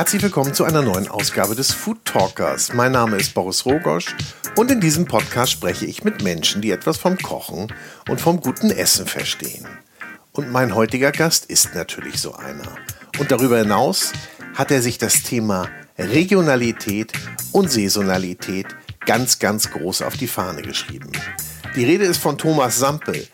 Herzlich willkommen zu einer neuen Ausgabe des Food Talkers. Mein Name ist Boris Rogosch und in diesem Podcast spreche ich mit Menschen, die etwas vom Kochen und vom guten Essen verstehen. Und mein heutiger Gast ist natürlich so einer. Und darüber hinaus hat er sich das Thema Regionalität und Saisonalität ganz, ganz groß auf die Fahne geschrieben. Die Rede ist von Thomas Sampel,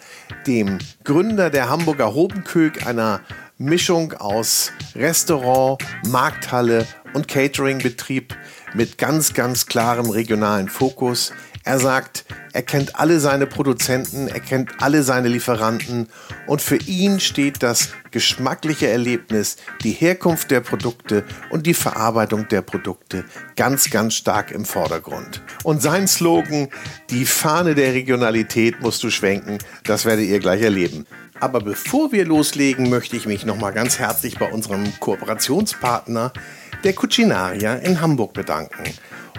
dem Gründer der Hamburger Hobenkök, einer Mischung aus Restaurant, Markthalle und Cateringbetrieb mit ganz, ganz klarem regionalen Fokus. Er sagt, er kennt alle seine Produzenten, er kennt alle seine Lieferanten und für ihn steht das geschmackliche Erlebnis, die Herkunft der Produkte und die Verarbeitung der Produkte ganz, ganz stark im Vordergrund. Und sein Slogan, die Fahne der Regionalität musst du schwenken, das werdet ihr gleich erleben. Aber bevor wir loslegen, möchte ich mich nochmal ganz herzlich bei unserem Kooperationspartner, der Cucinaria in Hamburg, bedanken.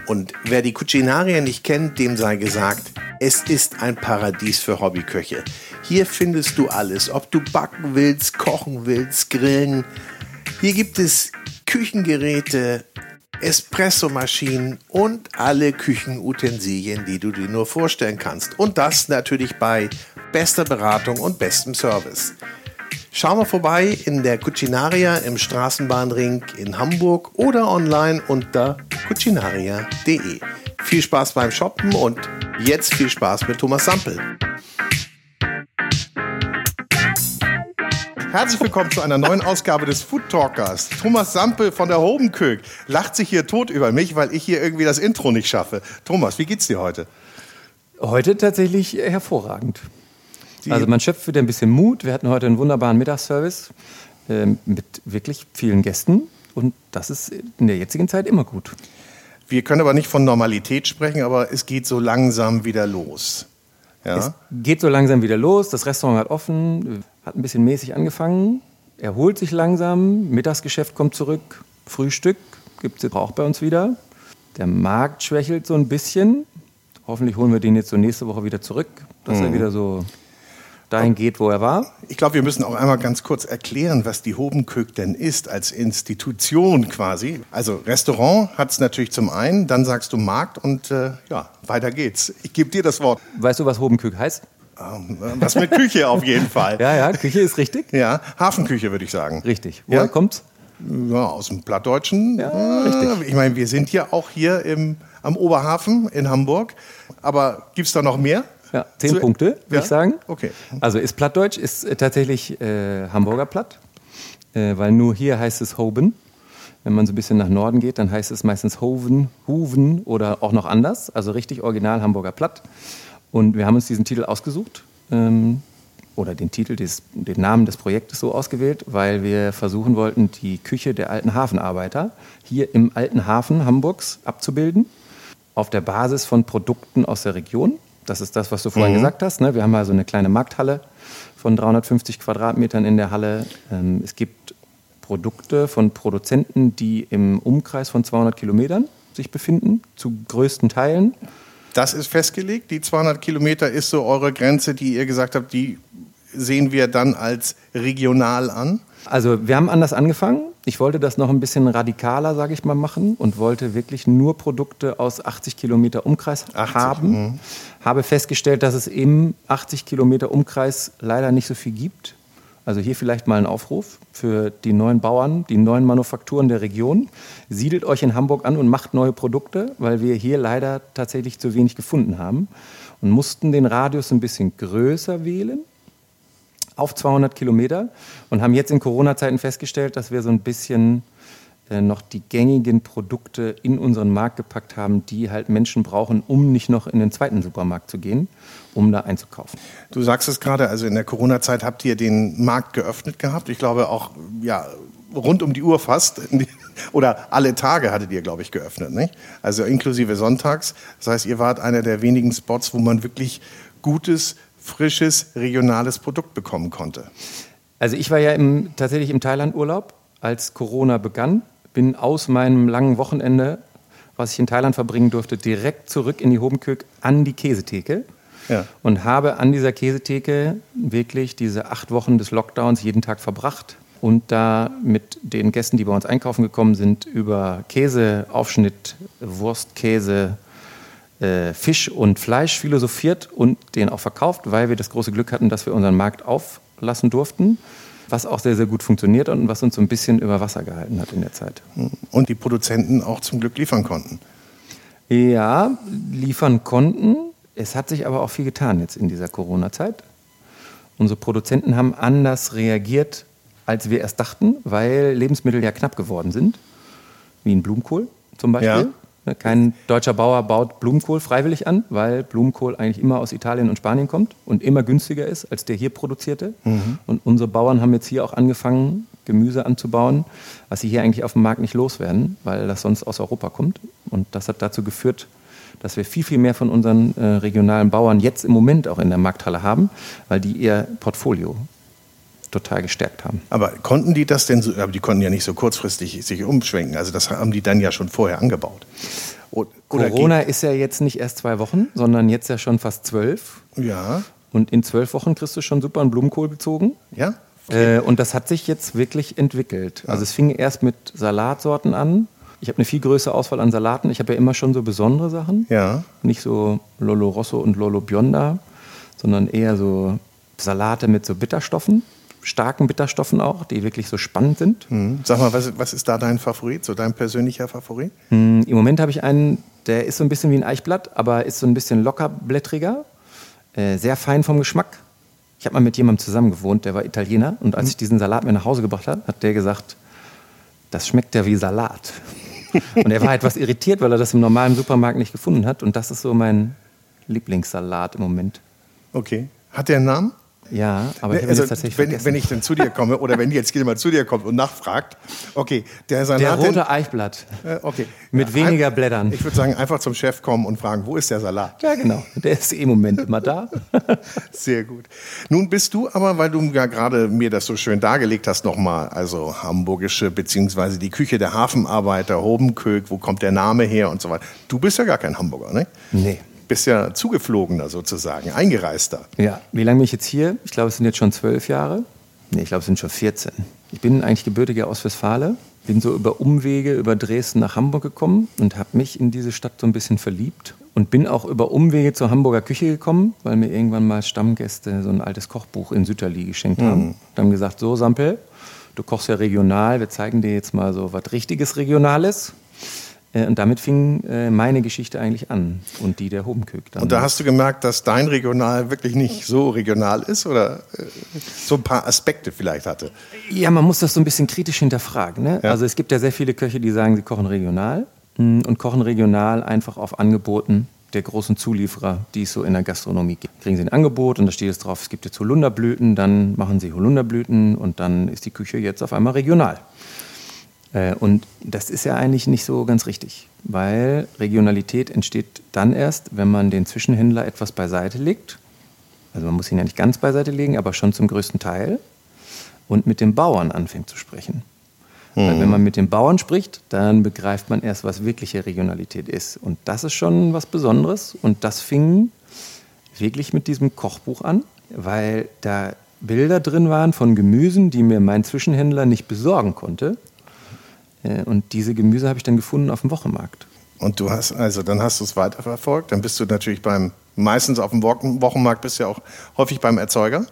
Und wer die Cucinaria nicht kennt, dem sei gesagt, es ist ein Paradies für Hobbyköche. Hier findest du alles, ob du backen willst, kochen willst, grillen. Hier gibt es Küchengeräte, Espressomaschinen und alle Küchenutensilien, die du dir nur vorstellen kannst. Und das natürlich bei bester Beratung und bestem Service. Schau mal vorbei in der Cucinaria im Straßenbahnring in Hamburg oder online unter cucinaria.de. Viel Spaß beim Shoppen und jetzt viel Spaß mit Thomas Sampel. Herzlich willkommen zu einer neuen Ausgabe des Food Talkers. Thomas Sampel von der Hobenkök lacht sich hier tot über mich, weil ich hier irgendwie das Intro nicht schaffe. Thomas, wie geht's dir heute? Heute tatsächlich hervorragend. Also man schöpft wieder ein bisschen Mut. Wir hatten heute einen wunderbaren Mittagsservice äh, mit wirklich vielen Gästen und das ist in der jetzigen Zeit immer gut. Wir können aber nicht von Normalität sprechen, aber es geht so langsam wieder los. Ja? Es geht so langsam wieder los. Das Restaurant hat offen, hat ein bisschen mäßig angefangen, erholt sich langsam. Mittagsgeschäft kommt zurück, Frühstück gibt es auch bei uns wieder. Der Markt schwächelt so ein bisschen. Hoffentlich holen wir den jetzt so nächste Woche wieder zurück, dass mhm. er wieder so dahin geht, wo er war. Ich glaube, wir müssen auch einmal ganz kurz erklären, was die Hobenkök denn ist als Institution quasi. Also Restaurant hat es natürlich zum einen, dann sagst du Markt und äh, ja, weiter geht's. Ich gebe dir das Wort. Weißt du, was Hobenkök heißt? Ähm, was mit Küche auf jeden Fall. Ja, ja, Küche ist richtig. Ja, Hafenküche würde ich sagen. Richtig. Woher ja? kommt's? Ja, aus dem Plattdeutschen. Ja, richtig. Ich meine, wir sind ja auch hier im, am Oberhafen in Hamburg. Aber gibt es da noch mehr? Ja, zehn so, Punkte, würde ja? ich sagen. Okay. Also ist Plattdeutsch, ist äh, tatsächlich äh, Hamburger Platt, äh, weil nur hier heißt es Hoben. Wenn man so ein bisschen nach Norden geht, dann heißt es meistens Hoven, Huven oder auch noch anders, also richtig original Hamburger Platt. Und wir haben uns diesen Titel ausgesucht ähm, oder den Titel, des, den Namen des Projektes so ausgewählt, weil wir versuchen wollten, die Küche der alten Hafenarbeiter hier im alten Hafen Hamburgs abzubilden, auf der Basis von Produkten aus der Region das ist das, was du vorhin mhm. gesagt hast. Ne? Wir haben also eine kleine Markthalle von 350 Quadratmetern in der Halle. Ähm, es gibt Produkte von Produzenten, die im Umkreis von 200 Kilometern sich befinden, zu größten Teilen. Das ist festgelegt. Die 200 Kilometer ist so eure Grenze, die ihr gesagt habt, die sehen wir dann als regional an? Also wir haben anders angefangen. Ich wollte das noch ein bisschen radikaler, sage ich mal, machen und wollte wirklich nur Produkte aus 80 Kilometer Umkreis 80, haben. Mh. Habe festgestellt, dass es im 80 Kilometer Umkreis leider nicht so viel gibt. Also hier vielleicht mal ein Aufruf für die neuen Bauern, die neuen Manufakturen der Region. Siedelt euch in Hamburg an und macht neue Produkte, weil wir hier leider tatsächlich zu wenig gefunden haben und mussten den Radius ein bisschen größer wählen auf 200 Kilometer und haben jetzt in Corona-Zeiten festgestellt, dass wir so ein bisschen noch die gängigen Produkte in unseren Markt gepackt haben, die halt Menschen brauchen, um nicht noch in den zweiten Supermarkt zu gehen, um da einzukaufen. Du sagst es gerade, also in der Corona-Zeit habt ihr den Markt geöffnet gehabt. Ich glaube auch, ja, rund um die Uhr fast. Oder alle Tage hattet ihr, glaube ich, geöffnet, nicht? Also inklusive sonntags. Das heißt, ihr wart einer der wenigen Spots, wo man wirklich gutes frisches, regionales Produkt bekommen konnte? Also ich war ja im, tatsächlich im Thailand-Urlaub, als Corona begann, bin aus meinem langen Wochenende, was ich in Thailand verbringen durfte, direkt zurück in die Hobenkök an die Käsetheke. Ja. Und habe an dieser Käsetheke wirklich diese acht Wochen des Lockdowns jeden Tag verbracht. und da mit den Gästen, die bei uns einkaufen gekommen sind, über Käse, Aufschnitt, Wurst, Käse, äh, Fisch und Fleisch philosophiert und den auch verkauft, weil wir das große Glück hatten, dass wir unseren Markt auflassen durften, was auch sehr, sehr gut funktioniert und was uns so ein bisschen über Wasser gehalten hat in der Zeit. Und die Produzenten auch zum Glück liefern konnten. Ja, liefern konnten. Es hat sich aber auch viel getan jetzt in dieser Corona-Zeit. Unsere Produzenten haben anders reagiert, als wir erst dachten, weil Lebensmittel ja knapp geworden sind, wie ein Blumenkohl zum Beispiel. Ja. Ne, kein deutscher Bauer baut Blumenkohl freiwillig an, weil Blumenkohl eigentlich immer aus Italien und Spanien kommt und immer günstiger ist als der hier produzierte. Mhm. Und unsere Bauern haben jetzt hier auch angefangen, Gemüse anzubauen, was sie hier eigentlich auf dem Markt nicht loswerden, weil das sonst aus Europa kommt. Und das hat dazu geführt, dass wir viel, viel mehr von unseren äh, regionalen Bauern jetzt im Moment auch in der Markthalle haben, weil die ihr Portfolio total gestärkt haben. Aber konnten die das denn so, aber die konnten ja nicht so kurzfristig sich umschwenken, also das haben die dann ja schon vorher angebaut. Oder Corona ist ja jetzt nicht erst zwei Wochen, sondern jetzt ja schon fast zwölf. Ja. Und in zwölf Wochen kriegst du schon super einen Blumenkohl gezogen. Ja. Okay. Äh, und das hat sich jetzt wirklich entwickelt. Ja. Also es fing erst mit Salatsorten an. Ich habe eine viel größere Auswahl an Salaten. Ich habe ja immer schon so besondere Sachen. Ja. Nicht so Lolo Rosso und Lolo Bionda, sondern eher so Salate mit so Bitterstoffen starken Bitterstoffen auch, die wirklich so spannend sind. Mhm. Sag mal, was, was, ist da dein Favorit, so dein persönlicher Favorit? Mhm, Im Moment habe ich einen, der ist so ein bisschen wie ein Eichblatt, aber ist so ein bisschen lockerblättriger, äh, sehr fein vom Geschmack. Ich habe mal mit jemandem zusammen gewohnt, der war Italiener und als mhm. ich diesen Salat mir nach Hause gebracht habe, hat der gesagt, das schmeckt ja wie Salat. und er war etwas irritiert, weil er das im normalen Supermarkt nicht gefunden hat und das ist so mein Lieblingssalat im Moment. Okay. Hat der einen Namen? Ja, aber ich also, tatsächlich wenn, wenn ich dann zu dir komme oder wenn jetzt jemand zu dir kommt und nachfragt, okay, der Salat. Der rote Eichblatt. Äh, okay. Mit weniger Blättern. Ich würde sagen, einfach zum Chef kommen und fragen, wo ist der Salat? Ja, genau. Der ist im Moment immer da. Sehr gut. Nun bist du aber, weil du ja gerade mir das so schön dargelegt hast, nochmal, also hamburgische, beziehungsweise die Küche der Hafenarbeiter, Hobenkök, wo kommt der Name her und so weiter. Du bist ja gar kein Hamburger, ne? Nee bist ja zugeflogener sozusagen, eingereister. Ja, wie lange bin ich jetzt hier? Ich glaube, es sind jetzt schon zwölf Jahre. Nee, ich glaube, es sind schon 14. Ich bin eigentlich gebürtiger aus Westfale, bin so über Umwege über Dresden nach Hamburg gekommen und habe mich in diese Stadt so ein bisschen verliebt und bin auch über Umwege zur Hamburger Küche gekommen, weil mir irgendwann mal Stammgäste so ein altes Kochbuch in Sütterli geschenkt haben. Mhm. Und haben gesagt, so Sampel, du kochst ja regional, wir zeigen dir jetzt mal so was richtiges Regionales. Äh, und damit fing äh, meine Geschichte eigentlich an und die der Hobenkök. Dann. Und da hast du gemerkt, dass dein Regional wirklich nicht so regional ist oder äh, so ein paar Aspekte vielleicht hatte? Ja, man muss das so ein bisschen kritisch hinterfragen. Ne? Ja. Also es gibt ja sehr viele Köche, die sagen, sie kochen regional mm, und kochen regional einfach auf Angeboten der großen Zulieferer, die es so in der Gastronomie gibt. Kriegen sie ein Angebot und da steht es drauf, es gibt jetzt Holunderblüten, dann machen sie Holunderblüten und dann ist die Küche jetzt auf einmal regional. Äh, und das ist ja eigentlich nicht so ganz richtig, weil Regionalität entsteht dann erst, wenn man den Zwischenhändler etwas beiseite legt. Also man muss ihn ja nicht ganz beiseite legen, aber schon zum größten Teil. Und mit dem Bauern anfängt zu sprechen. Mhm. Weil wenn man mit dem Bauern spricht, dann begreift man erst, was wirkliche Regionalität ist. Und das ist schon was Besonderes. Und das fing wirklich mit diesem Kochbuch an, weil da Bilder drin waren von Gemüsen, die mir mein Zwischenhändler nicht besorgen konnte. Äh, und diese Gemüse habe ich dann gefunden auf dem Wochenmarkt. Und du hast, also dann hast du es weiterverfolgt, dann bist du natürlich beim, meistens auf dem Wochenmarkt bist du ja auch häufig beim Erzeuger.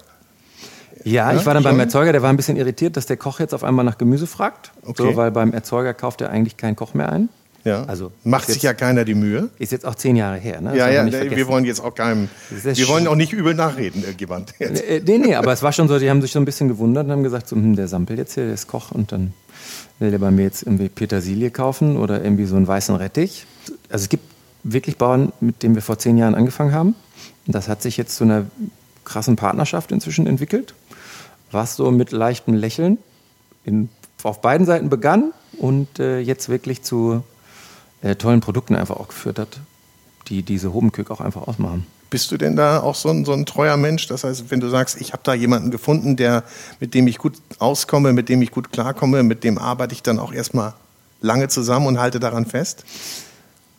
Ja, ja ich war dann schon? beim Erzeuger, der war ein bisschen irritiert, dass der Koch jetzt auf einmal nach Gemüse fragt. Okay. So, weil beim Erzeuger kauft er eigentlich keinen Koch mehr ein. Ja. Also Macht sich ja keiner die Mühe. Ist jetzt auch zehn Jahre her. Ne? Ja, ja, wir wollen jetzt auch keinem, wir wollen auch nicht übel nachreden, irgendjemand. Äh, nee, nee, aber es war schon so, die haben sich so ein bisschen gewundert und haben gesagt, so, hm, der Sampel jetzt hier, der ist Koch und dann will der bei mir jetzt irgendwie Petersilie kaufen oder irgendwie so einen weißen Rettich. Also es gibt wirklich Bauern, mit denen wir vor zehn Jahren angefangen haben. Das hat sich jetzt zu einer krassen Partnerschaft inzwischen entwickelt, was so mit leichtem Lächeln in, auf beiden Seiten begann und äh, jetzt wirklich zu äh, tollen Produkten einfach auch geführt hat, die diese Hobenkök auch einfach ausmachen. Bist du denn da auch so ein, so ein treuer Mensch? Das heißt, wenn du sagst, ich habe da jemanden gefunden, der, mit dem ich gut auskomme, mit dem ich gut klarkomme, mit dem arbeite ich dann auch erstmal lange zusammen und halte daran fest?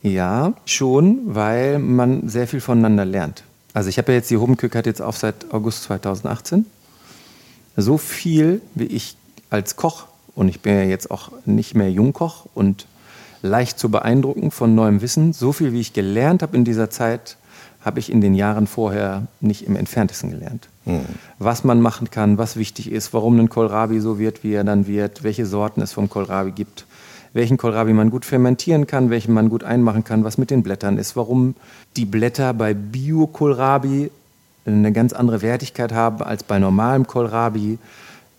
Ja, schon, weil man sehr viel voneinander lernt. Also ich habe ja jetzt die Hobenkök hat jetzt auf seit August 2018. So viel, wie ich als Koch, und ich bin ja jetzt auch nicht mehr Jungkoch und leicht zu beeindrucken von neuem Wissen, so viel wie ich gelernt habe in dieser Zeit, habe ich in den Jahren vorher nicht im entferntesten gelernt. Mhm. Was man machen kann, was wichtig ist, warum ein Kohlrabi so wird, wie er dann wird, welche Sorten es vom Kohlrabi gibt, welchen Kohlrabi man gut fermentieren kann, welchen man gut einmachen kann, was mit den Blättern ist, warum die Blätter bei Bio-Kohlrabi eine ganz andere Wertigkeit haben als bei normalem Kohlrabi,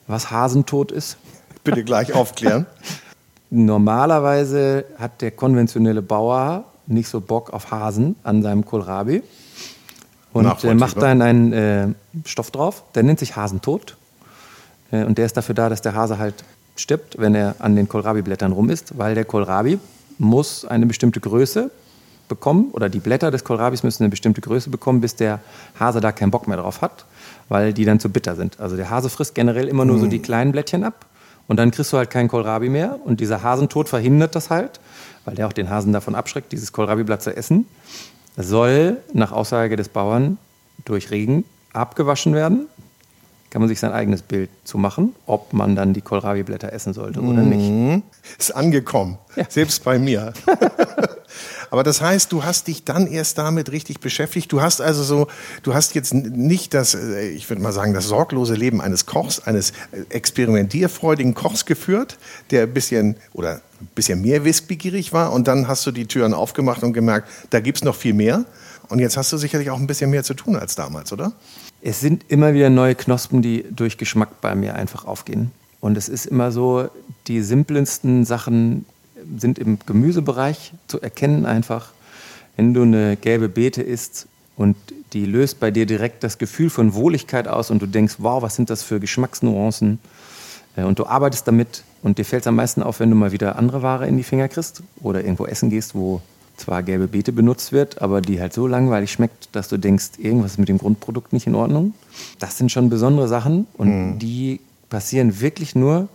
was Hasentod ist. Bitte gleich aufklären. Normalerweise hat der konventionelle Bauer nicht so Bock auf Hasen an seinem Kohlrabi und äh, macht dann einen äh, Stoff drauf, der nennt sich Hasentod äh, und der ist dafür da, dass der Hase halt stirbt, wenn er an den Kohlrabi-Blättern rum ist, weil der Kohlrabi muss eine bestimmte Größe bekommen oder die Blätter des Kohlrabis müssen eine bestimmte Größe bekommen, bis der Hase da keinen Bock mehr drauf hat, weil die dann zu bitter sind. Also der Hase frisst generell immer nur so hm. die kleinen Blättchen ab und dann kriegst du halt keinen Kohlrabi mehr und dieser Hasentod verhindert das halt, weil der auch den Hasen davon abschreckt, dieses Kohlrabiblatt zu essen. Soll nach Aussage des Bauern durch Regen abgewaschen werden kann man sich sein eigenes Bild zu machen, ob man dann die Kohlrabi-Blätter essen sollte oder mhm. nicht. Ist angekommen, ja. selbst bei mir. Aber das heißt, du hast dich dann erst damit richtig beschäftigt. Du hast also so, du hast jetzt nicht das, äh, ich würde mal sagen, das sorglose Leben eines Kochs, eines äh, experimentierfreudigen Kochs geführt, der ein bisschen oder ein bisschen mehr wissbegierig war. Und dann hast du die Türen aufgemacht und gemerkt, da gibt es noch viel mehr. Und jetzt hast du sicherlich auch ein bisschen mehr zu tun als damals, oder? es sind immer wieder neue Knospen, die durch Geschmack bei mir einfach aufgehen. Und es ist immer so, die simpelsten Sachen sind im Gemüsebereich zu erkennen einfach. Wenn du eine gelbe Beete isst und die löst bei dir direkt das Gefühl von Wohligkeit aus und du denkst, wow, was sind das für Geschmacksnuancen? Äh, und du arbeitest damit und dir fällt es am meisten auf, wenn du mal wieder andere Ware in die Finger kriegst oder irgendwo essen gehst, wo zwar gelbe Beete benutzt wird, aber die halt so langweilig schmeckt, dass du denkst, irgendwas ist mit dem Grundprodukt nicht in Ordnung. Das sind schon besondere Sachen und mhm. die passieren wirklich nur,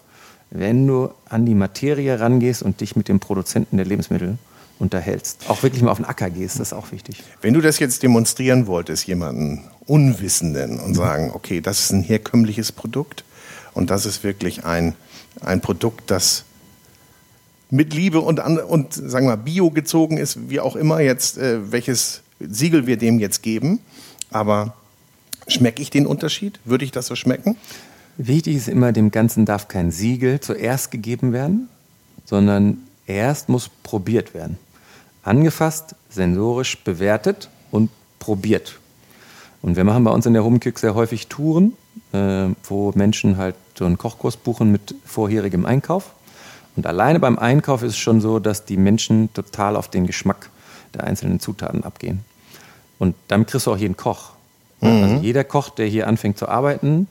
wenn du an die Materie rangehst und dich mit dem Produzenten der Lebensmittel unterhältst. Auch wirklich mal auf den Acker gehst, das ist auch wichtig. Wenn du das jetzt demonstrieren wolltest, jemanden Unwissenden und sagen, okay, das ist ein herkömmliches Produkt und das ist wirklich ein, ein Produkt, das mit Liebe und, und sagen wir Bio gezogen ist, wie auch immer jetzt, äh, welches Siegel wir dem jetzt geben. Aber schmecke ich den Unterschied? Würde ich das so schmecken? Wichtig ist immer, dem Ganzen darf kein Siegel zuerst gegeben werden, sondern erst muss probiert werden. Angefasst, sensorisch bewertet und probiert. Und wir machen bei uns in der Homeküche sehr häufig Touren, äh, wo Menschen halt so einen Kochkurs buchen mit vorherigem Einkauf. Und alleine beim Einkauf ist es schon so, dass die Menschen total auf den Geschmack der einzelnen Zutaten abgehen. Und damit kriegst du auch jeden Koch. Mhm. Also jeder Koch, der hier anfängt zu arbeiten,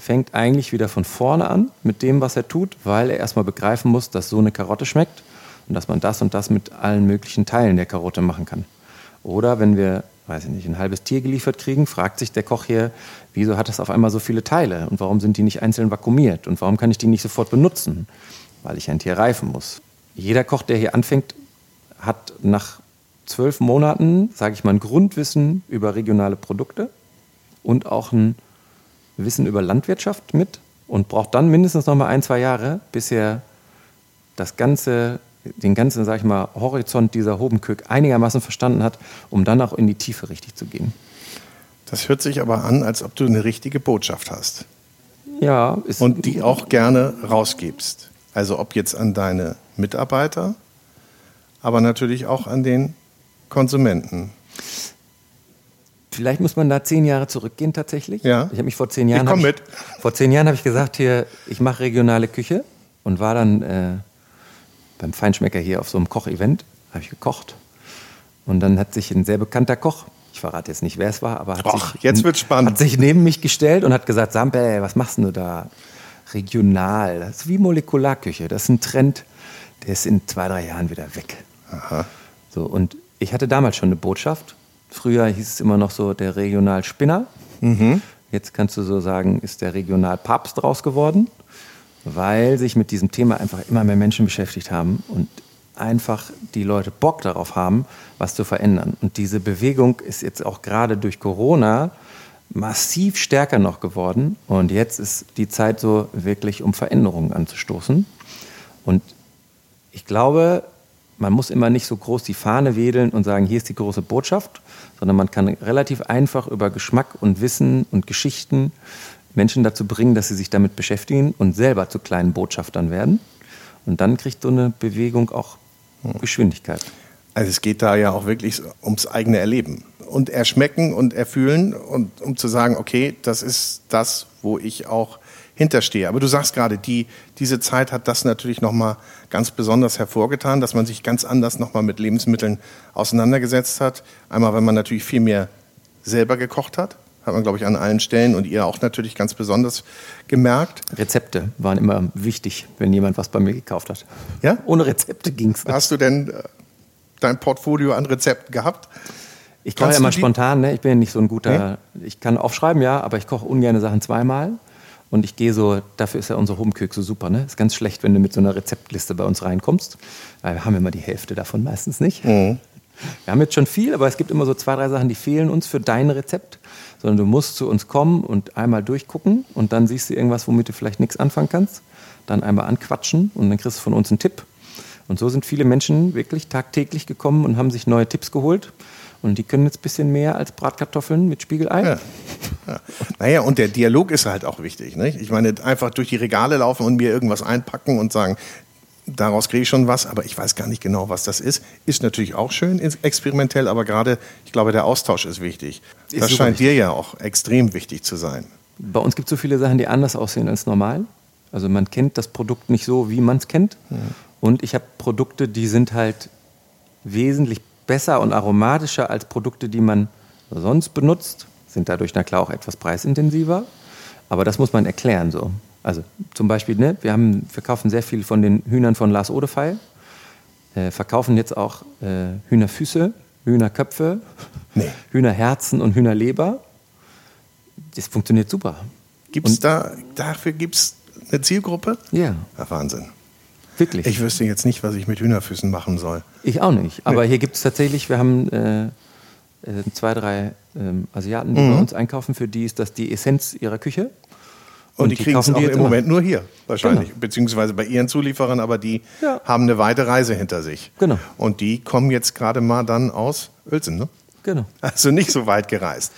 fängt eigentlich wieder von vorne an mit dem, was er tut, weil er erstmal begreifen muss, dass so eine Karotte schmeckt und dass man das und das mit allen möglichen Teilen der Karotte machen kann. Oder wenn wir, weiß ich nicht, ein halbes Tier geliefert kriegen, fragt sich der Koch hier, wieso hat das auf einmal so viele Teile und warum sind die nicht einzeln vakuumiert und warum kann ich die nicht sofort benutzen? weil ich ein Tier reifen muss. Jeder Koch, der hier anfängt, hat nach zwölf Monaten, sage ich mal, ein Grundwissen über regionale Produkte und auch ein Wissen über Landwirtschaft mit und braucht dann mindestens noch mal ein, zwei Jahre, bis er das ganze, den ganzen, sag ich mal, Horizont dieser Hobenkök einigermaßen verstanden hat, um dann auch in die Tiefe richtig zu gehen. Das hört sich aber an, als ob du eine richtige Botschaft hast. Ja. und die auch gerne rausgibst. Also ob jetzt an deine Mitarbeiter, aber natürlich auch an den Konsumenten. Vielleicht muss man da zehn Jahre zurückgehen tatsächlich. Ja. Ich habe mich vor zehn Jahren. Ich komm mit. Ich, vor zehn Jahren habe ich gesagt, hier, ich mache regionale Küche und war dann äh, beim Feinschmecker hier auf so einem Kochevent, habe ich gekocht. Und dann hat sich ein sehr bekannter Koch, ich verrate jetzt nicht, wer es war, aber hat, Och, sich, jetzt wird's spannend. hat sich neben mich gestellt und hat gesagt, Sampe, was machst du da? regional. Das ist wie Molekularküche. Das ist ein Trend, der ist in zwei, drei Jahren wieder weg. Aha. So, und ich hatte damals schon eine Botschaft. Früher hieß es immer noch so der Regionalspinner. Mhm. Jetzt kannst du so sagen, ist der Regionalpapst draus geworden, weil sich mit diesem Thema einfach immer mehr Menschen beschäftigt haben und einfach die Leute Bock darauf haben, was zu verändern. Und diese Bewegung ist jetzt auch gerade durch Corona massiv stärker noch geworden. Und jetzt ist die Zeit so wirklich, um Veränderungen anzustoßen. Und ich glaube, man muss immer nicht so groß die Fahne wedeln und sagen, hier ist die große Botschaft, sondern man kann relativ einfach über Geschmack und Wissen und Geschichten Menschen dazu bringen, dass sie sich damit beschäftigen und selber zu kleinen Botschaftern werden. Und dann kriegt so eine Bewegung auch Geschwindigkeit. Also es geht da ja auch wirklich ums eigene Erleben und erschmecken und erfühlen und um zu sagen, okay, das ist das, wo ich auch hinterstehe. Aber du sagst gerade, die, diese Zeit hat das natürlich nochmal ganz besonders hervorgetan, dass man sich ganz anders nochmal mit Lebensmitteln auseinandergesetzt hat. Einmal, wenn man natürlich viel mehr selber gekocht hat, hat man, glaube ich, an allen Stellen und ihr auch natürlich ganz besonders gemerkt. Rezepte waren immer wichtig, wenn jemand was bei mir gekauft hat. Ja? Ohne Rezepte ging es nicht. Hast du denn äh, dein Portfolio an Rezepten gehabt? Ich koche ja immer spontan, ne? ich bin ja nicht so ein guter, nee? ich kann aufschreiben, ja, aber ich koche ungern Sachen zweimal. Und ich gehe so, dafür ist ja unser Homekök so super. Ne? Ist ganz schlecht, wenn du mit so einer Rezeptliste bei uns reinkommst. Weil wir haben immer die Hälfte davon meistens nicht. Mhm. Wir haben jetzt schon viel, aber es gibt immer so zwei, drei Sachen, die fehlen uns für dein Rezept. Sondern du musst zu uns kommen und einmal durchgucken und dann siehst du irgendwas, womit du vielleicht nichts anfangen kannst. Dann einmal anquatschen und dann kriegst du von uns einen Tipp. Und so sind viele Menschen wirklich tagtäglich gekommen und haben sich neue Tipps geholt. Und die können jetzt ein bisschen mehr als Bratkartoffeln mit Spiegelei. Ja. Ja. Naja, und der Dialog ist halt auch wichtig. Nicht? Ich meine, einfach durch die Regale laufen und mir irgendwas einpacken und sagen, daraus kriege ich schon was, aber ich weiß gar nicht genau, was das ist. Ist natürlich auch schön experimentell, aber gerade, ich glaube, der Austausch ist wichtig. Ist das scheint wichtig. dir ja auch extrem wichtig zu sein. Bei uns gibt es so viele Sachen, die anders aussehen als normal. Also man kennt das Produkt nicht so, wie man es kennt. Ja. Und ich habe Produkte, die sind halt wesentlich besser und aromatischer als Produkte, die man sonst benutzt, sind dadurch na klar auch etwas preisintensiver. Aber das muss man erklären so. Also zum Beispiel, ne, wir haben, verkaufen sehr viel von den Hühnern von Lars Odefey, äh, verkaufen jetzt auch äh, Hühnerfüße, Hühnerköpfe, nee. Hühnerherzen und Hühnerleber. Das funktioniert super. Gibt's da, dafür gibt es eine Zielgruppe? Ja. ja. Wahnsinn. Wirklich? Ich wüsste jetzt nicht, was ich mit Hühnerfüßen machen soll. Ich auch nicht. Aber nee. hier gibt es tatsächlich, wir haben äh, äh, zwei, drei ähm, Asiaten, die mhm. bei uns einkaufen. Für die ist das die Essenz ihrer Küche. Und, und die, die kriegen es auch im Moment nur hier, wahrscheinlich. Genau. Beziehungsweise bei ihren Zulieferern, aber die ja. haben eine weite Reise hinter sich. Genau. Und die kommen jetzt gerade mal dann aus Uelzen, ne? Genau. Also nicht so weit gereist.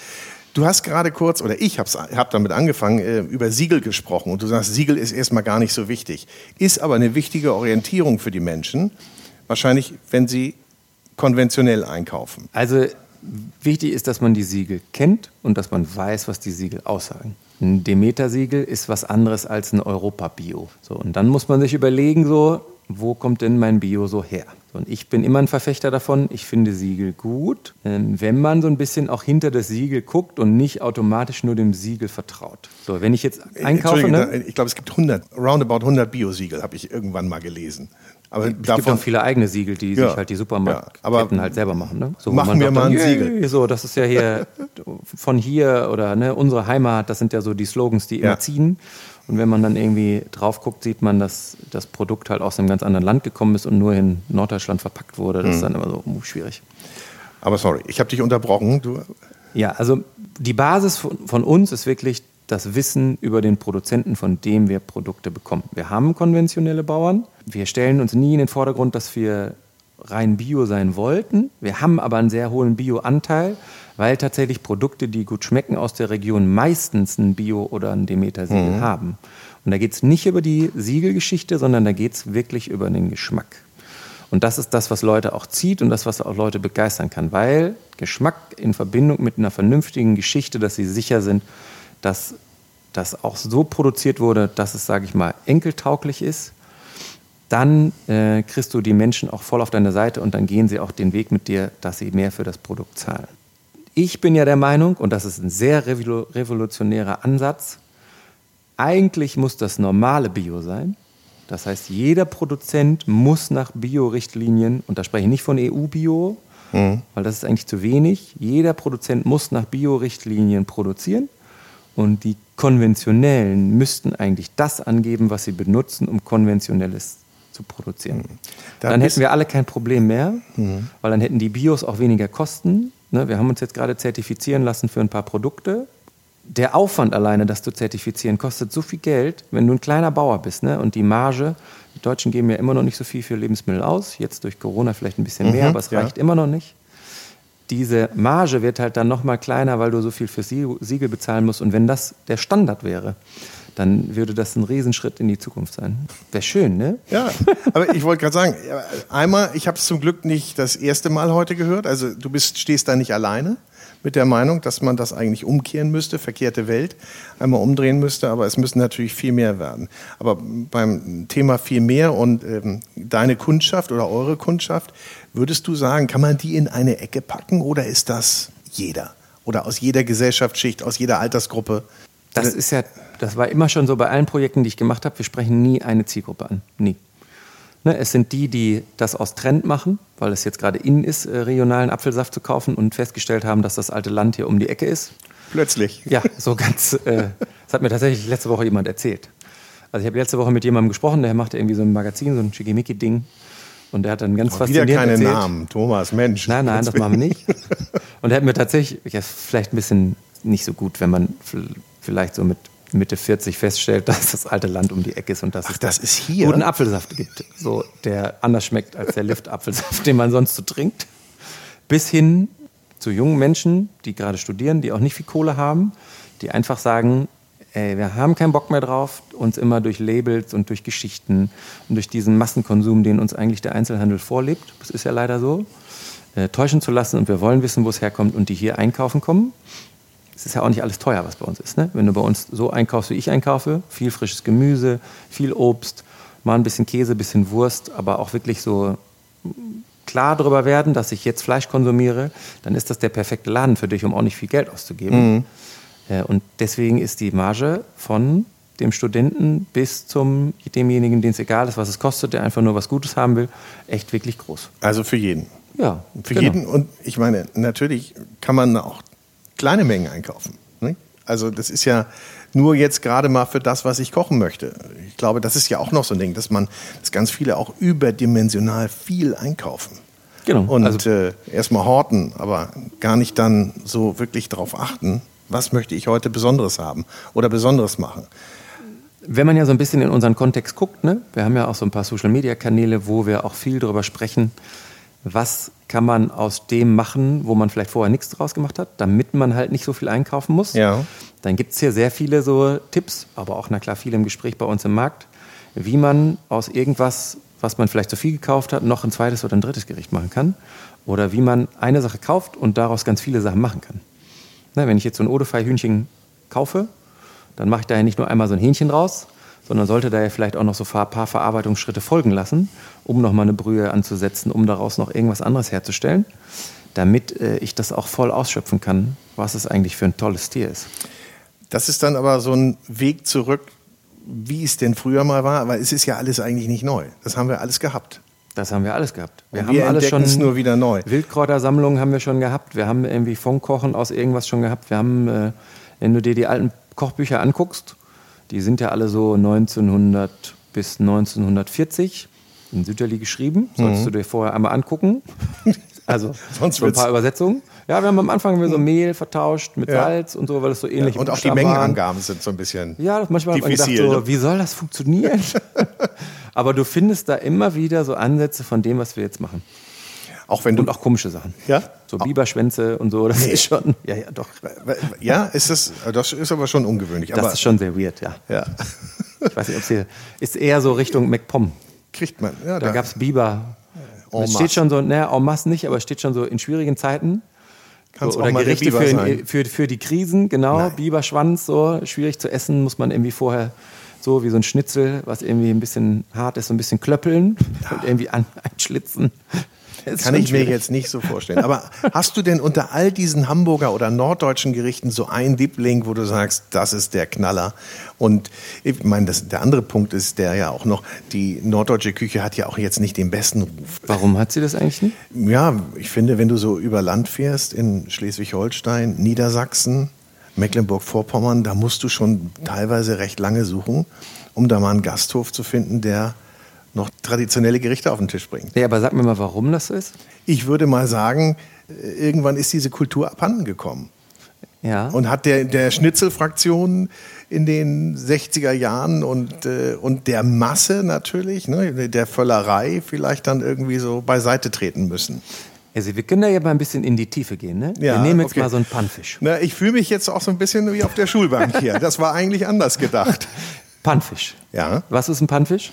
Du hast gerade kurz, oder ich habe hab damit angefangen, äh, über Siegel gesprochen. Und du sagst, Siegel ist erstmal gar nicht so wichtig. Ist aber eine wichtige Orientierung für die Menschen. Wahrscheinlich, wenn sie konventionell einkaufen. Also wichtig ist, dass man die Siegel kennt und dass man weiß, was die Siegel aussagen. Ein Demeter-Siegel ist was anderes als ein Europa-Bio. So, und dann muss man sich überlegen, so, wo kommt denn mein Bio so her? Und ich bin immer ein Verfechter davon, ich finde Siegel gut, ähm, wenn man so ein bisschen auch hinter das Siegel guckt und nicht automatisch nur dem Siegel vertraut. So, wenn ich jetzt äh, einkaufe... Ne? Ich glaube, es gibt 100, roundabout 100 Bio-Siegel, habe ich irgendwann mal gelesen. Aber es davon, gibt auch viele eigene Siegel, die ja, sich halt die Supermarktketten ja, halt selber machen. Ne? So, machen wir mal ein Siegel. So, das ist ja hier von hier oder ne, unsere Heimat, das sind ja so die Slogans, die immer ja. ziehen. Und wenn man dann irgendwie drauf guckt, sieht man, dass das Produkt halt aus einem ganz anderen Land gekommen ist und nur in Norddeutschland verpackt wurde. Das mhm. ist dann immer so uh, schwierig. Aber sorry, ich habe dich unterbrochen. Du ja, also die Basis von, von uns ist wirklich das Wissen über den Produzenten, von dem wir Produkte bekommen. Wir haben konventionelle Bauern. Wir stellen uns nie in den Vordergrund, dass wir rein Bio sein wollten. Wir haben aber einen sehr hohen Bio-Anteil weil tatsächlich Produkte, die gut schmecken aus der Region, meistens ein Bio- oder ein Demeter-Siegel mhm. haben. Und da geht es nicht über die Siegelgeschichte, sondern da geht es wirklich über den Geschmack. Und das ist das, was Leute auch zieht und das, was auch Leute begeistern kann, weil Geschmack in Verbindung mit einer vernünftigen Geschichte, dass sie sicher sind, dass das auch so produziert wurde, dass es, sage ich mal, enkeltauglich ist, dann äh, kriegst du die Menschen auch voll auf deine Seite und dann gehen sie auch den Weg mit dir, dass sie mehr für das Produkt zahlen. Ich bin ja der Meinung, und das ist ein sehr revolutionärer Ansatz, eigentlich muss das normale Bio sein. Das heißt, jeder Produzent muss nach Bio-Richtlinien, und da spreche ich nicht von EU-Bio, mhm. weil das ist eigentlich zu wenig, jeder Produzent muss nach Bio-Richtlinien produzieren und die konventionellen müssten eigentlich das angeben, was sie benutzen, um konventionelles zu produzieren. Mhm. Da dann hätten wir alle kein Problem mehr, mhm. weil dann hätten die Bios auch weniger Kosten Ne, wir haben uns jetzt gerade zertifizieren lassen für ein paar Produkte der Aufwand alleine, das zu zertifizieren, kostet so viel Geld, wenn du ein kleiner Bauer bist. Ne? Und die Marge, die Deutschen geben ja immer noch nicht so viel für Lebensmittel aus, jetzt durch Corona vielleicht ein bisschen mehr, mhm, aber es ja. reicht immer noch nicht. Diese Marge wird halt dann noch mal kleiner, weil du so viel für Siegel bezahlen musst. Und wenn das der Standard wäre, dann würde das ein Riesenschritt in die Zukunft sein. Wäre schön, ne? Ja, aber ich wollte gerade sagen, einmal, ich habe es zum Glück nicht das erste Mal heute gehört. Also du bist, stehst da nicht alleine mit der Meinung, dass man das eigentlich umkehren müsste, verkehrte Welt einmal umdrehen müsste, aber es müssen natürlich viel mehr werden. Aber beim Thema viel mehr und ähm, deine Kundschaft oder eure Kundschaft, würdest du sagen, kann man die in eine Ecke packen oder ist das jeder? Oder aus jeder Gesellschaftsschicht, aus jeder Altersgruppe? Das ist ja, das war immer schon so bei allen Projekten, die ich gemacht habe. Wir sprechen nie eine Zielgruppe an. Nie. Ne, es sind die, die das aus Trend machen, weil es jetzt gerade innen ist, äh, regionalen Apfelsaft zu kaufen und festgestellt haben, dass das alte Land hier um die Ecke ist. Plötzlich. Ja, so ganz. Äh, das hat mir tatsächlich letzte Woche jemand erzählt. Also ich habe letzte Woche mit jemandem gesprochen, der machte irgendwie so ein Magazin, so ein Schickimicki-Ding. Und der hat dann ganz oh, faszinierend Wieder keine erzählt. Namen, Thomas, Mensch. Nein, nein, das machen wir nicht. Und er hat mir tatsächlich, ja, vielleicht ein bisschen nicht so gut, wenn man vielleicht so mit Mitte 40 feststellt, dass das alte Land um die Ecke ist und dass Ach, es das ist hier? guten Apfelsaft gibt, so, der anders schmeckt als der Lift-Apfelsaft, den man sonst so trinkt. Bis hin zu jungen Menschen, die gerade studieren, die auch nicht viel Kohle haben, die einfach sagen, ey, wir haben keinen Bock mehr drauf, uns immer durch Labels und durch Geschichten und durch diesen Massenkonsum, den uns eigentlich der Einzelhandel vorlebt, das ist ja leider so, äh, täuschen zu lassen und wir wollen wissen, wo es herkommt und die hier einkaufen kommen es ist ja auch nicht alles teuer, was bei uns ist. Ne? Wenn du bei uns so einkaufst, wie ich einkaufe, viel frisches Gemüse, viel Obst, mal ein bisschen Käse, ein bisschen Wurst, aber auch wirklich so klar darüber werden, dass ich jetzt Fleisch konsumiere, dann ist das der perfekte Laden für dich, um auch nicht viel Geld auszugeben. Mhm. Und deswegen ist die Marge von dem Studenten bis zum demjenigen, dem es egal ist, was es kostet, der einfach nur was Gutes haben will, echt wirklich groß. Also für jeden. Ja. Für genau. jeden. Und ich meine, natürlich kann man auch kleine Mengen einkaufen. Ne? Also das ist ja nur jetzt gerade mal für das, was ich kochen möchte. Ich glaube, das ist ja auch noch so ein Ding, dass man, dass ganz viele auch überdimensional viel einkaufen. Genau. Und also, äh, erstmal horten, aber gar nicht dann so wirklich darauf achten, was möchte ich heute Besonderes haben oder Besonderes machen. Wenn man ja so ein bisschen in unseren Kontext guckt, ne? wir haben ja auch so ein paar Social-Media-Kanäle, wo wir auch viel darüber sprechen, was kann man aus dem machen, wo man vielleicht vorher nichts draus gemacht hat, damit man halt nicht so viel einkaufen muss. Ja. Dann gibt es hier sehr viele so Tipps, aber auch, na klar, viele im Gespräch bei uns im Markt, wie man aus irgendwas, was man vielleicht zu viel gekauft hat, noch ein zweites oder ein drittes Gericht machen kann. Oder wie man eine Sache kauft und daraus ganz viele Sachen machen kann. Na, wenn ich jetzt so ein Odefei-Hühnchen kaufe, dann mache ich da ja nicht nur einmal so ein Hähnchen raus, sondern sollte da ja vielleicht auch noch so ein paar Verarbeitungsschritte folgen lassen, um nochmal eine Brühe anzusetzen, um daraus noch irgendwas anderes herzustellen, damit äh, ich das auch voll ausschöpfen kann, was es eigentlich für ein tolles Tier ist. Das ist dann aber so ein Weg zurück, wie es denn früher mal war, weil es ist ja alles eigentlich nicht neu. Das haben wir alles gehabt. Das haben wir alles gehabt. Wir, wir haben alles schon es nur wieder neu. Wildkräutersammlungen haben wir schon gehabt. Wir haben irgendwie Fondkochen aus irgendwas schon gehabt. Wir haben, äh, wenn du dir die alten Kochbücher anguckst, die sind ja alle so 1900 bis 1940 in Süderli geschrieben. Solltest mhm. du dir vorher einmal angucken. Also Sonst so ein paar Übersetzungen. Ja, wir haben am Anfang so Mehl vertauscht mit ja. Salz und so, weil es so ähnlich ja, Und auch die Mengenangaben sind so ein bisschen. Ja, manchmal hat man gedacht, so, ne? wie soll das funktionieren? Aber du findest da immer wieder so Ansätze von dem, was wir jetzt machen. Auch wenn du und auch komische Sachen. Ja? So Biberschwänze und so, das nee. ist schon. Ja, ja, doch. Ja, ist das, das ist aber schon ungewöhnlich. Das aber, ist schon sehr weird, ja. ja. Ich weiß nicht, ob es ist eher so Richtung McPom. Kriegt man, ja. Da, da gab es Biber. Es steht schon so, naja, en masse nicht, aber es steht schon so in schwierigen Zeiten. Kannst so, oder Gerichte für, für, für, die Krisen, genau. Nein. Biberschwanz, so schwierig zu essen, muss man irgendwie vorher so wie so ein Schnitzel, was irgendwie ein bisschen hart ist, so ein bisschen klöppeln ja. und irgendwie an, einschlitzen. Kann ich mir jetzt nicht so vorstellen. Aber hast du denn unter all diesen Hamburger oder norddeutschen Gerichten so einen Liebling, wo du sagst, das ist der Knaller? Und ich meine, das, der andere Punkt ist der ja auch noch, die norddeutsche Küche hat ja auch jetzt nicht den besten Ruf. Warum hat sie das eigentlich nicht? Ja, ich finde, wenn du so über Land fährst in Schleswig-Holstein, Niedersachsen, Mecklenburg-Vorpommern, da musst du schon teilweise recht lange suchen, um da mal einen Gasthof zu finden, der noch traditionelle Gerichte auf den Tisch bringen. Ja, aber sag mir mal, warum das so ist? Ich würde mal sagen, irgendwann ist diese Kultur abhanden gekommen. Ja. Und hat der, der Schnitzelfraktion in den 60er Jahren und, äh, und der Masse natürlich, ne, der Völlerei vielleicht dann irgendwie so beiseite treten müssen. Also wir können da ja mal ein bisschen in die Tiefe gehen. Ne? Ja, wir nehmen jetzt okay. mal so einen Pannfisch. Na, ich fühle mich jetzt auch so ein bisschen wie auf der Schulbank hier. Das war eigentlich anders gedacht. Pannfisch. Ja. Was ist ein Pannfisch?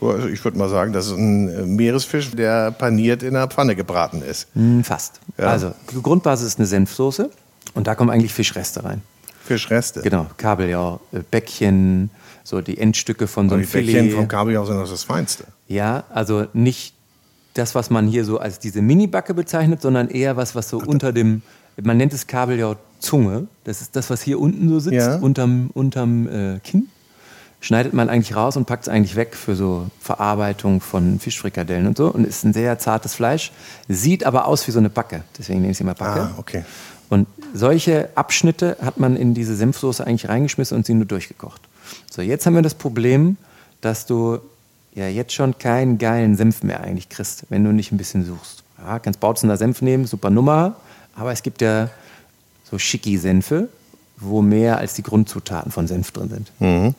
Also ich würde mal sagen, das ist ein äh, Meeresfisch, der paniert in der Pfanne gebraten ist. Hm, fast. Ja. Also die Grundbasis ist eine Senfsoße und da kommen eigentlich Fischreste rein. Fischreste. Genau, Kabeljau, äh, Bäckchen, so die Endstücke von so einem die Bäckchen Filet. vom Kabeljau sind das das Feinste. Ja, also nicht das, was man hier so als diese Mini-Backe bezeichnet, sondern eher was, was so unter dem, man nennt es Kabeljau-Zunge. Das ist das, was hier unten so sitzt, Ja. unterm, unterm äh, Kinn. Schneidet man eigentlich raus und packt es eigentlich weg für so Verarbeitung von Fischfrikadellen und so. Und ist ein sehr zartes Fleisch, sieht aber aus wie so eine Backe. Deswegen nenne ich es immer Backe. Ah, okay. Und solche Abschnitte hat man in diese Senfsoße eigentlich reingeschmissen und sie nur durchgekocht. So, jetzt haben wir das Problem, dass du ja jetzt schon keinen geilen Senf mehr eigentlich kriegst, wenn du nicht ein bisschen suchst. Ja, kannst Bautzener Senf nehmen, super Nummer, aber es gibt ja so schicki-Senfe, wo mehr als die Grundzutaten von Senf drin sind.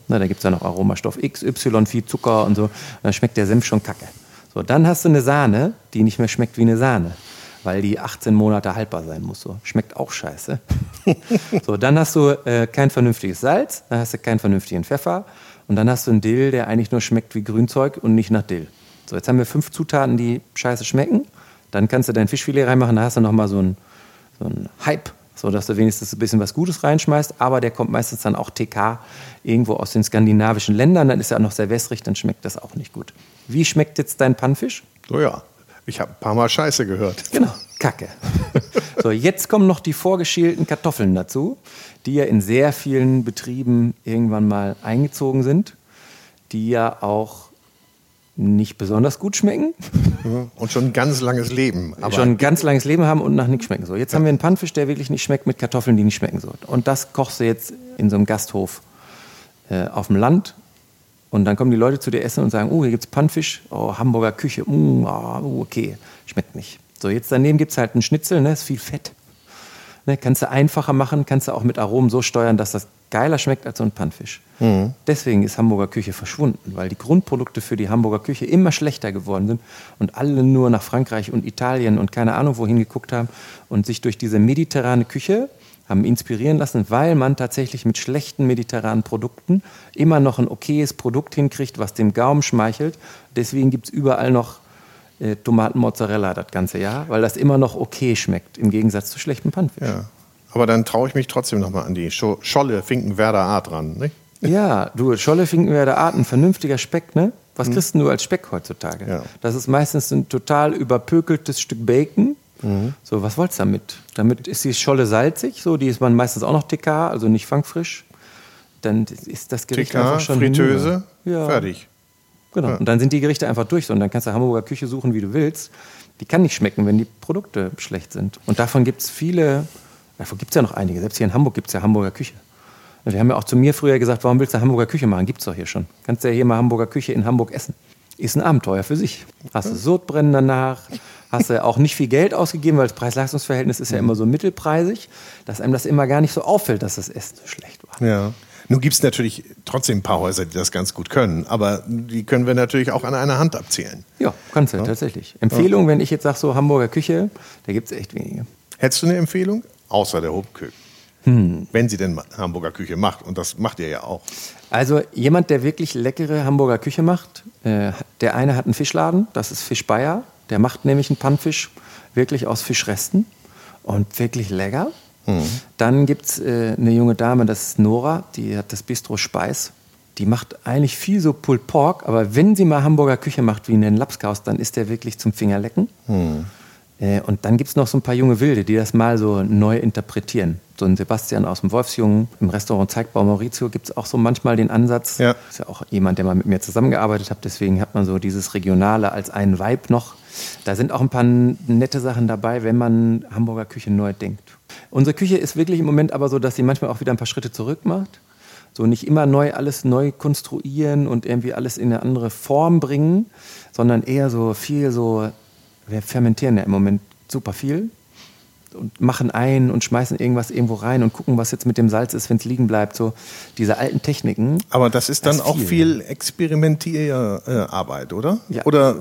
Na, da gibt es ja noch Aromastoff X, Y, viel Zucker und so. Und dann schmeckt der Senf schon kacke. So, dann hast du eine Sahne, die nicht mehr schmeckt wie eine Sahne, weil die 18 Monate haltbar sein muss. So. Schmeckt auch scheiße. so, dann hast du äh, kein vernünftiges Salz, dann hast du keinen vernünftigen Pfeffer und dann hast du einen Dill, der eigentlich nur schmeckt wie Grünzeug und nicht nach Dill. So, jetzt haben wir fünf Zutaten, die scheiße schmecken. Dann kannst du dein Fischfilet reinmachen, da hast du nochmal so ein so ein Hype, so dass du wenigstens ein bisschen was Gutes reinschmeißt, aber der kommt meistens dann auch TK irgendwo aus den skandinavischen Ländern, dann ist er auch noch sehr wässrig, dann schmeckt das auch nicht gut. Wie schmeckt jetzt dein Pannfisch? So ja. Ich habe ein paar Mal Scheiße gehört. Genau, Kacke. so, jetzt kommen noch die vorgeschälten Kartoffeln dazu, die ja in sehr vielen Betrieben irgendwann mal eingezogen sind, die ja auch nicht besonders gut schmecken. Und schon ein ganz langes Leben. Aber schon ein ganz langes Leben haben und nach nichts schmecken. So, jetzt haben wir einen Pannfisch, der wirklich nicht schmeckt, mit Kartoffeln, die nicht schmecken. So. Und das kochst du jetzt in so einem Gasthof äh, auf dem Land. Und dann kommen die Leute zu dir essen und sagen, oh, hier gibt's Pannfisch, oh, Hamburger Küche, mm, oh, okay, schmeckt nicht. So, jetzt daneben gibt's halt einen Schnitzel, ne, ist viel Fett. Ne, kannst du einfacher machen, kannst du auch mit Aromen so steuern, dass das geiler schmeckt als so ein Pannfisch. Deswegen ist Hamburger Küche verschwunden, weil die Grundprodukte für die Hamburger Küche immer schlechter geworden sind und alle nur nach Frankreich und Italien und keine Ahnung wohin geguckt haben und sich durch diese mediterrane Küche haben inspirieren lassen, weil man tatsächlich mit schlechten mediterranen Produkten immer noch ein okayes Produkt hinkriegt, was dem Gaumen schmeichelt. Deswegen gibt es überall noch äh, Tomatenmozzarella das ganze Jahr, weil das immer noch okay schmeckt, im Gegensatz zu schlechtem Pannfisch. ja. Aber dann traue ich mich trotzdem nochmal an die Scho Scholle Finkenwerder Art ran. Nicht? Ja, du, Scholle Finkenwerder Arten, vernünftiger Speck, ne? Was kriegst denn du als Speck heutzutage? Ja. Das ist meistens ein total überpökeltes Stück Bacon. So, was wollt's damit? Damit ist die Scholle salzig, so, die ist man meistens auch noch TK, also nicht fangfrisch. Dann ist das Gericht TK, einfach schon Fritteuse. Ja, fertig. Genau. Und dann sind die Gerichte einfach durch. Und dann kannst du Hamburger Küche suchen, wie du willst. Die kann nicht schmecken, wenn die Produkte schlecht sind. Und davon gibt es viele, davon gibt es ja noch einige. Selbst hier in Hamburg gibt es ja Hamburger Küche. Und die haben ja auch zu mir früher gesagt, warum willst du Hamburger Küche machen? Gibt's doch hier schon. Kannst ja hier mal Hamburger Küche in Hamburg essen. Ist ein Abenteuer für sich. Hast du Sodbrennen danach, hast du auch nicht viel Geld ausgegeben, weil das Preis-Leistungs-Verhältnis ist ja immer so mittelpreisig, dass einem das immer gar nicht so auffällt, dass das Essen so schlecht war. Ja. Nun gibt es natürlich trotzdem ein paar Häuser, die das ganz gut können. Aber die können wir natürlich auch an einer Hand abzählen. Ja, kannst du tatsächlich. Empfehlung, wenn ich jetzt sage, so Hamburger Küche, da gibt es echt wenige. Hättest du eine Empfehlung? Außer der Hobküche. Hm. Wenn sie denn Hamburger Küche macht. Und das macht ihr ja auch. Also jemand, der wirklich leckere Hamburger Küche macht, äh, der eine hat einen Fischladen, das ist Fisch Bayer. Der macht nämlich einen Pannfisch wirklich aus Fischresten und wirklich lecker. Dann gibt es äh, eine junge Dame, das ist Nora, die hat das Bistro Speis. Die macht eigentlich viel so Pulled Pork, aber wenn sie mal Hamburger Küche macht wie in den Lapskaus, dann ist der wirklich zum Fingerlecken. Äh, und dann gibt es noch so ein paar junge Wilde, die das mal so neu interpretieren. So ein Sebastian aus dem Wolfsjungen, im Restaurant Zeigbau Maurizio gibt es auch so manchmal den Ansatz. Ja. Ist ja auch jemand, der mal mit mir zusammengearbeitet hat, deswegen hat man so dieses Regionale als einen Vibe noch. Da sind auch ein paar nette Sachen dabei, wenn man Hamburger Küche neu denkt. Unsere Küche ist wirklich im Moment aber so, dass sie manchmal auch wieder ein paar Schritte zurück macht. So nicht immer neu alles neu konstruieren und irgendwie alles in eine andere Form bringen, sondern eher so viel so, wir fermentieren ja im Moment super viel. und machen ein und schmeißen irgendwas irgendwo rein und gucken, was jetzt mit dem Salz ist, wenn es liegen bleibt. So diese alten Techniken. Aber das ist dann das auch viel, viel Experimentierarbeit, oder? Ja. Oder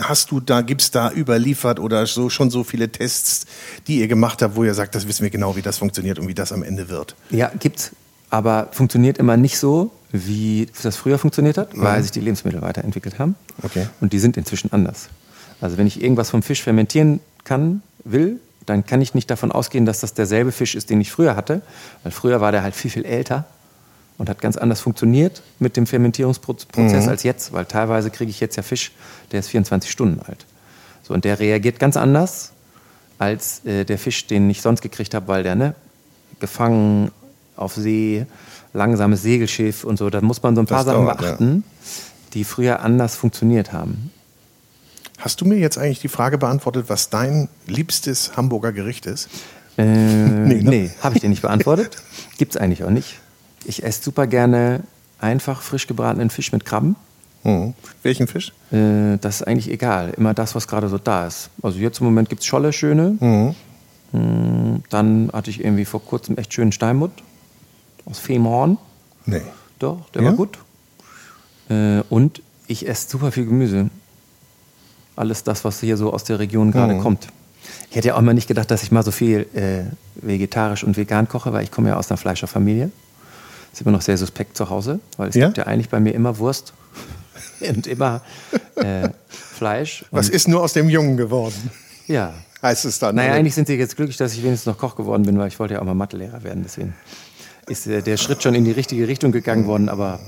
hast du da, gibt's da überliefert oder so schon so viele Tests, die ihr gemacht habt, wo ihr sagt, das wissen wir genau, wie das funktioniert und wie das am Ende wird? Ja, gibt's. Aber funktioniert immer nicht so, wie das früher funktioniert hat, mhm. weil sich die Lebensmittel weiterentwickelt haben. Okay. Und die sind inzwischen anders. Also wenn ich irgendwas vom Fisch fermentieren kann, will, dann kann ich nicht davon ausgehen, dass das derselbe Fisch ist, den ich früher hatte. Weil früher war der halt viel, viel älter und hat ganz anders funktioniert mit dem Fermentierungsprozess mhm. als jetzt, weil teilweise kriege ich jetzt ja Fisch, der ist 24 Stunden alt. So, und der reagiert ganz anders als äh, der Fisch, den ich sonst gekriegt habe, weil der ne, gefangen auf See, langsames Segelschiff und so. Da muss man so ein paar das Sachen dauert, beachten, ja. die früher anders funktioniert haben. Hast du mir jetzt eigentlich die Frage beantwortet, was dein liebstes Hamburger Gericht ist? Äh, nee, ne? nee habe ich dir nicht beantwortet. Gibt es eigentlich auch nicht. Ich esse super gerne einfach frisch gebratenen Fisch mit Krabben. Mhm. Welchen Fisch? Äh, das ist eigentlich egal. Immer das, was gerade so da ist. Also jetzt im Moment gibt es Scholle schöne. Mhm. Mm, dann hatte ich irgendwie vor kurzem echt schönen Steinbutt aus Femhorn. Nee. Doch, der ja? war gut. Äh, und ich esse super viel Gemüse. Alles das, was hier so aus der Region gerade mhm. kommt. Ich hätte ja auch immer nicht gedacht, dass ich mal so viel äh, vegetarisch und vegan koche, weil ich komme ja aus einer Fleischerfamilie. Ist immer noch sehr suspekt zu Hause, weil es ja? gibt ja eigentlich bei mir immer Wurst und immer äh, Fleisch. Was ist nur aus dem Jungen geworden? Ja. Heißt es dann? Naja, oder? eigentlich sind sie jetzt glücklich, dass ich wenigstens noch Koch geworden bin, weil ich wollte ja auch mal Mathelehrer werden. Deswegen ist äh, der Schritt schon in die richtige Richtung gegangen worden, aber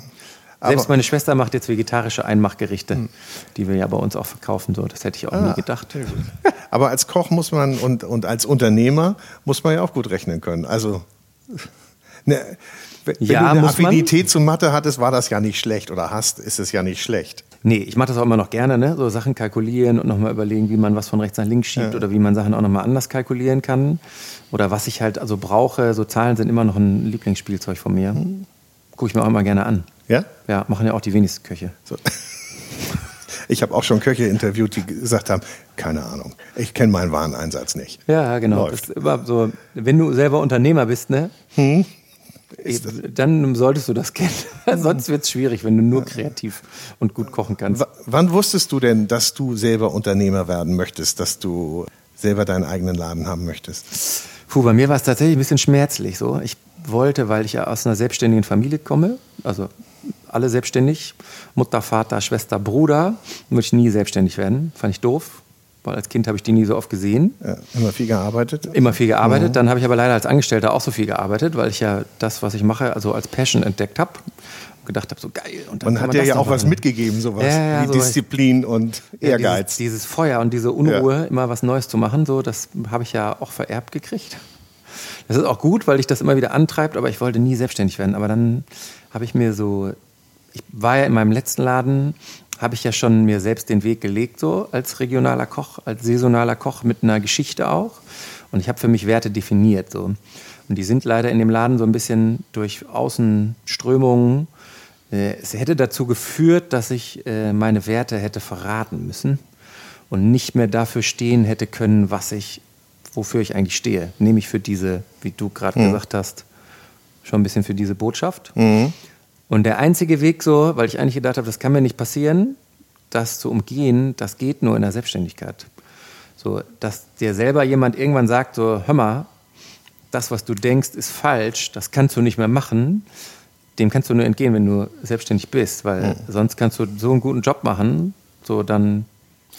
selbst aber, meine Schwester macht jetzt vegetarische Einmachgerichte, hm. die wir ja bei uns auch verkaufen. So, das hätte ich auch ah, nie gedacht. Aber als Koch muss man und, und als Unternehmer muss man ja auch gut rechnen können. Also ne, wenn ja, du eine Affinität man? zu Mathe hattest, war das ja nicht schlecht oder hast, ist es ja nicht schlecht. Nee, ich mache das auch immer noch gerne, ne? so Sachen kalkulieren und nochmal überlegen, wie man was von rechts nach links schiebt ja. oder wie man Sachen auch nochmal anders kalkulieren kann. Oder was ich halt also brauche. So Zahlen sind immer noch ein Lieblingsspielzeug von mir. Hm. Gucke ich mir auch immer gerne an. Ja? Ja, machen ja auch die wenigsten Köche. So. Ich habe auch schon Köche interviewt, die gesagt haben, keine Ahnung, ich kenne meinen Wareneinsatz nicht. Ja, genau. Das ist immer so, wenn du selber Unternehmer bist, ne? Hm? Dann solltest du das kennen. Sonst wird es schwierig, wenn du nur kreativ und gut kochen kannst. W wann wusstest du denn, dass du selber Unternehmer werden möchtest, dass du selber deinen eigenen Laden haben möchtest? Puh, bei mir war es tatsächlich ein bisschen schmerzlich. So. Ich wollte, weil ich ja aus einer selbstständigen Familie komme, also alle selbstständig. Mutter, Vater, Schwester, Bruder. Würde ich nie selbstständig werden. Fand ich doof. Weil als Kind habe ich die nie so oft gesehen. Ja, immer viel gearbeitet? Immer viel gearbeitet. Mhm. Dann habe ich aber leider als Angestellter auch so viel gearbeitet, weil ich ja das, was ich mache, also als Passion entdeckt habe. Und gedacht habe, so geil. Und dann man hat dir ja auch machen. was mitgegeben, sowas ja, ja, wie so Disziplin und Ehrgeiz. Dieses, dieses, Feuer und diese Unruhe, immer was Neues zu machen, so, das habe ich ja auch vererbt gekriegt. Das ist auch gut, weil dich das immer wieder antreibt, aber ich wollte nie selbstständig werden. Aber dann habe ich mir so ich war ja in meinem letzten Laden, habe ich ja schon mir selbst den Weg gelegt, so als regionaler Koch, als saisonaler Koch mit einer Geschichte auch. Und ich habe für mich Werte definiert. So. Und die sind leider in dem Laden so ein bisschen durch Außenströmungen. Äh, es hätte dazu geführt, dass ich äh, meine Werte hätte verraten müssen und nicht mehr dafür stehen hätte können, was ich, wofür ich eigentlich stehe. Nämlich für diese, wie du gerade mhm. gesagt hast, schon ein bisschen für diese Botschaft. Mhm. Und der einzige Weg so, weil ich eigentlich gedacht habe, das kann mir nicht passieren, das zu umgehen, das geht nur in der Selbstständigkeit. So, dass dir selber jemand irgendwann sagt, so, hör mal, das, was du denkst, ist falsch, das kannst du nicht mehr machen, dem kannst du nur entgehen, wenn du selbstständig bist, weil mhm. sonst kannst du so einen guten Job machen, so dann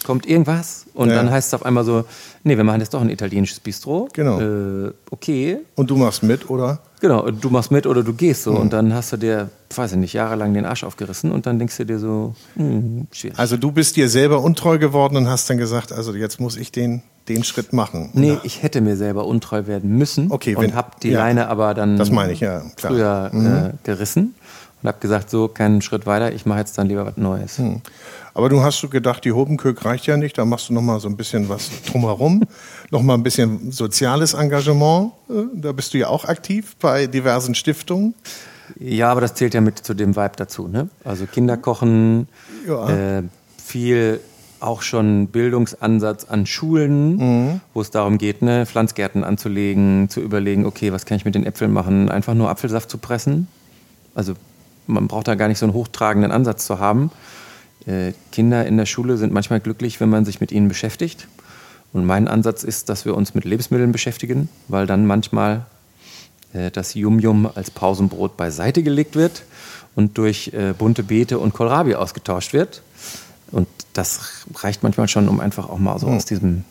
kommt irgendwas und ja. dann heißt es auf einmal so, nee, wir machen jetzt doch ein italienisches Bistro. Genau. Äh, okay. Und du machst mit, oder? Genau, du machst mit oder du gehst so. Mhm. Und dann hast du dir, weiß ich nicht, jahrelang den Arsch aufgerissen und dann denkst du dir so, hm, schwierig. Also du bist dir selber untreu geworden und hast dann gesagt, also jetzt muss ich den, den Schritt machen. Nee, oder? ich hätte mir selber untreu werden müssen. Okay, und habe die ja, Leine aber dann das meine ich, ja, klar. früher mhm. äh, gerissen und habe gesagt, so keinen Schritt weiter, ich mache jetzt dann lieber was Neues. Mhm. Aber du hast du gedacht, die Hobenkök reicht ja nicht, da machst du noch mal so ein bisschen was drumherum, noch mal ein bisschen soziales Engagement. Äh, da bist du ja auch aktiv bei diversen Stiftungen. Ja, aber das zählt ja mit zu dem Vibe dazu. Ne? Also Kinder kochen, ja. äh, viel auch schon Bildungsansatz an Schulen, mhm. wo es darum geht, ne, Pflanzgärten anzulegen, zu überlegen, okay, was kann ich mit den Äpfeln machen, einfach nur Apfelsaft zu pressen. Also man braucht da gar nicht so einen hochtragenden Ansatz zu haben. Äh, Kinder in der Schule sind manchmal glücklich, wenn man sich mit ihnen beschäftigt. Und mein Ansatz ist, dass wir uns mit Lebensmitteln beschäftigen, weil dann manchmal äh, das Yum-Yum als Pausenbrot beiseite gelegt wird und durch äh, bunte Beete und Kohlrabi ausgetauscht wird. Und das reicht manchmal schon, um einfach auch mal so mhm. aus diesem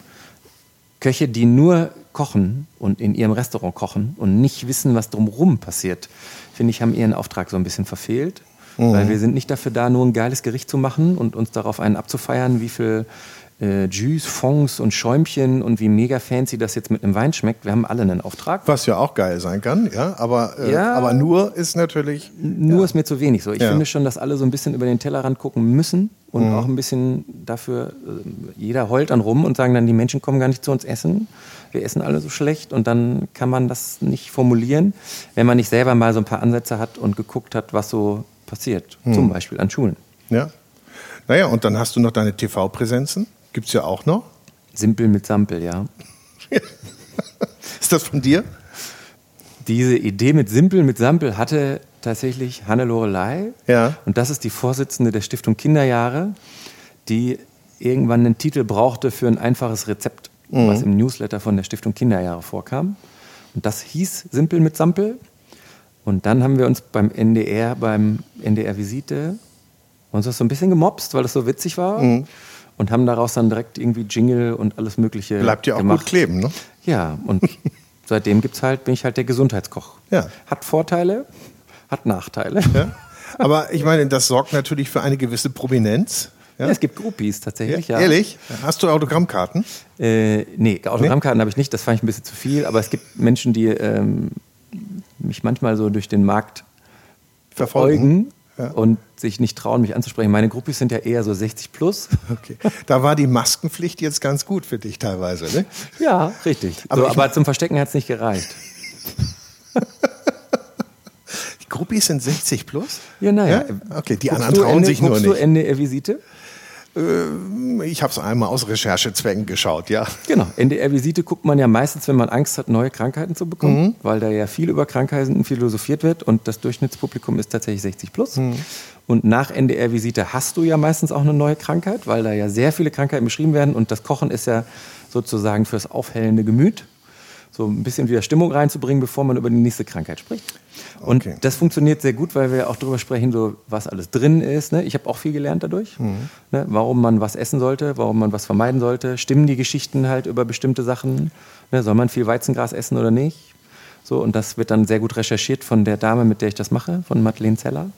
Köche, die nur kochen und in ihrem Restaurant kochen und nicht wissen, was drumherum passiert, finde ich, haben ihren Auftrag so ein bisschen verfehlt. Mhm. Weil wir sind nicht dafür da, nur ein geiles Gericht zu machen und uns darauf einen abzufeiern, wie viel äh, Jus, Fonds und Schäumchen und wie mega fancy das jetzt mit einem Wein schmeckt. Wir haben alle einen Auftrag. Was ja auch geil sein kann, ja. Aber, äh, ja, aber nur ist natürlich. Nur ja. ist mir zu wenig so. Ich ja. finde schon, dass alle so ein bisschen über den Tellerrand gucken müssen und mhm. auch ein bisschen dafür, äh, jeder heult dann rum und sagen dann, die Menschen kommen gar nicht zu uns essen. Wir essen alle so schlecht und dann kann man das nicht formulieren, wenn man nicht selber mal so ein paar Ansätze hat und geguckt hat, was so passiert. Mhm. Zum Beispiel an Schulen. Ja. Naja, und dann hast du noch deine TV-Präsenzen. Gibt es ja auch noch. Simpel mit Sampel, ja. Ist das von dir? Diese Idee mit Simpel mit Sampel hatte tatsächlich Hanne Lorelei. Ja. Und das ist die Vorsitzende der Stiftung Kinderjahre, die irgendwann einen Titel brauchte für ein einfaches Rezept, mhm. was im Newsletter von der Stiftung Kinderjahre vorkam. Und das hieß Simpel mit Sampel. Und dann haben wir uns beim NDR, beim NDR Visite, uns das so ein bisschen gemobst, weil das so witzig war. Mhm und haben daraus dann direkt irgendwie Jingle und alles Mögliche Bleibt ja auch gemacht. gut kleben, ne? Ja, und seitdem gibt's halt, bin ich halt der Gesundheitskoch. Ja. Hat Vorteile, hat Nachteile. Ja. Aber ich meine, das sorgt natürlich für eine gewisse Prominenz. Ja? ja es gibt Groupies tatsächlich, ja. Ehrlich? Hast du Autogrammkarten? Äh, nee, Autogrammkarten nee? habe ich nicht, das fand ich ein bisschen zu viel, aber es gibt Menschen, die ähm, mich manchmal so durch den Markt verfolgen ja. und sich nicht trauen, mich anzusprechen. Meine Gruppe sind ja eher so 60 plus. Okay. Da war die Maskenpflicht jetzt ganz gut für dich teilweise, ne? Ja, richtig. Aber, so, aber zum Verstecken hat es nicht gereicht. die Gruppis sind 60 plus? Ja, naja. Ja? Okay, die guckst anderen trauen Ende, sich nur nicht. Du NDR-Visite? Äh, ich habe es einmal aus Recherchezwecken geschaut, ja. Genau. NDR-Visite guckt man ja meistens, wenn man Angst hat, neue Krankheiten zu bekommen, mhm. weil da ja viel über Krankheiten philosophiert wird und das Durchschnittspublikum ist tatsächlich 60 plus. Mhm. Und nach NDR-Visite hast du ja meistens auch eine neue Krankheit, weil da ja sehr viele Krankheiten beschrieben werden und das Kochen ist ja sozusagen fürs aufhellende Gemüt so ein bisschen wieder Stimmung reinzubringen, bevor man über die nächste Krankheit spricht. Und okay. das funktioniert sehr gut, weil wir auch darüber sprechen, so was alles drin ist. Ne? Ich habe auch viel gelernt dadurch, mhm. ne? warum man was essen sollte, warum man was vermeiden sollte. Stimmen die Geschichten halt über bestimmte Sachen? Ne? Soll man viel Weizengras essen oder nicht? So, und das wird dann sehr gut recherchiert von der Dame, mit der ich das mache, von Madeleine Zeller.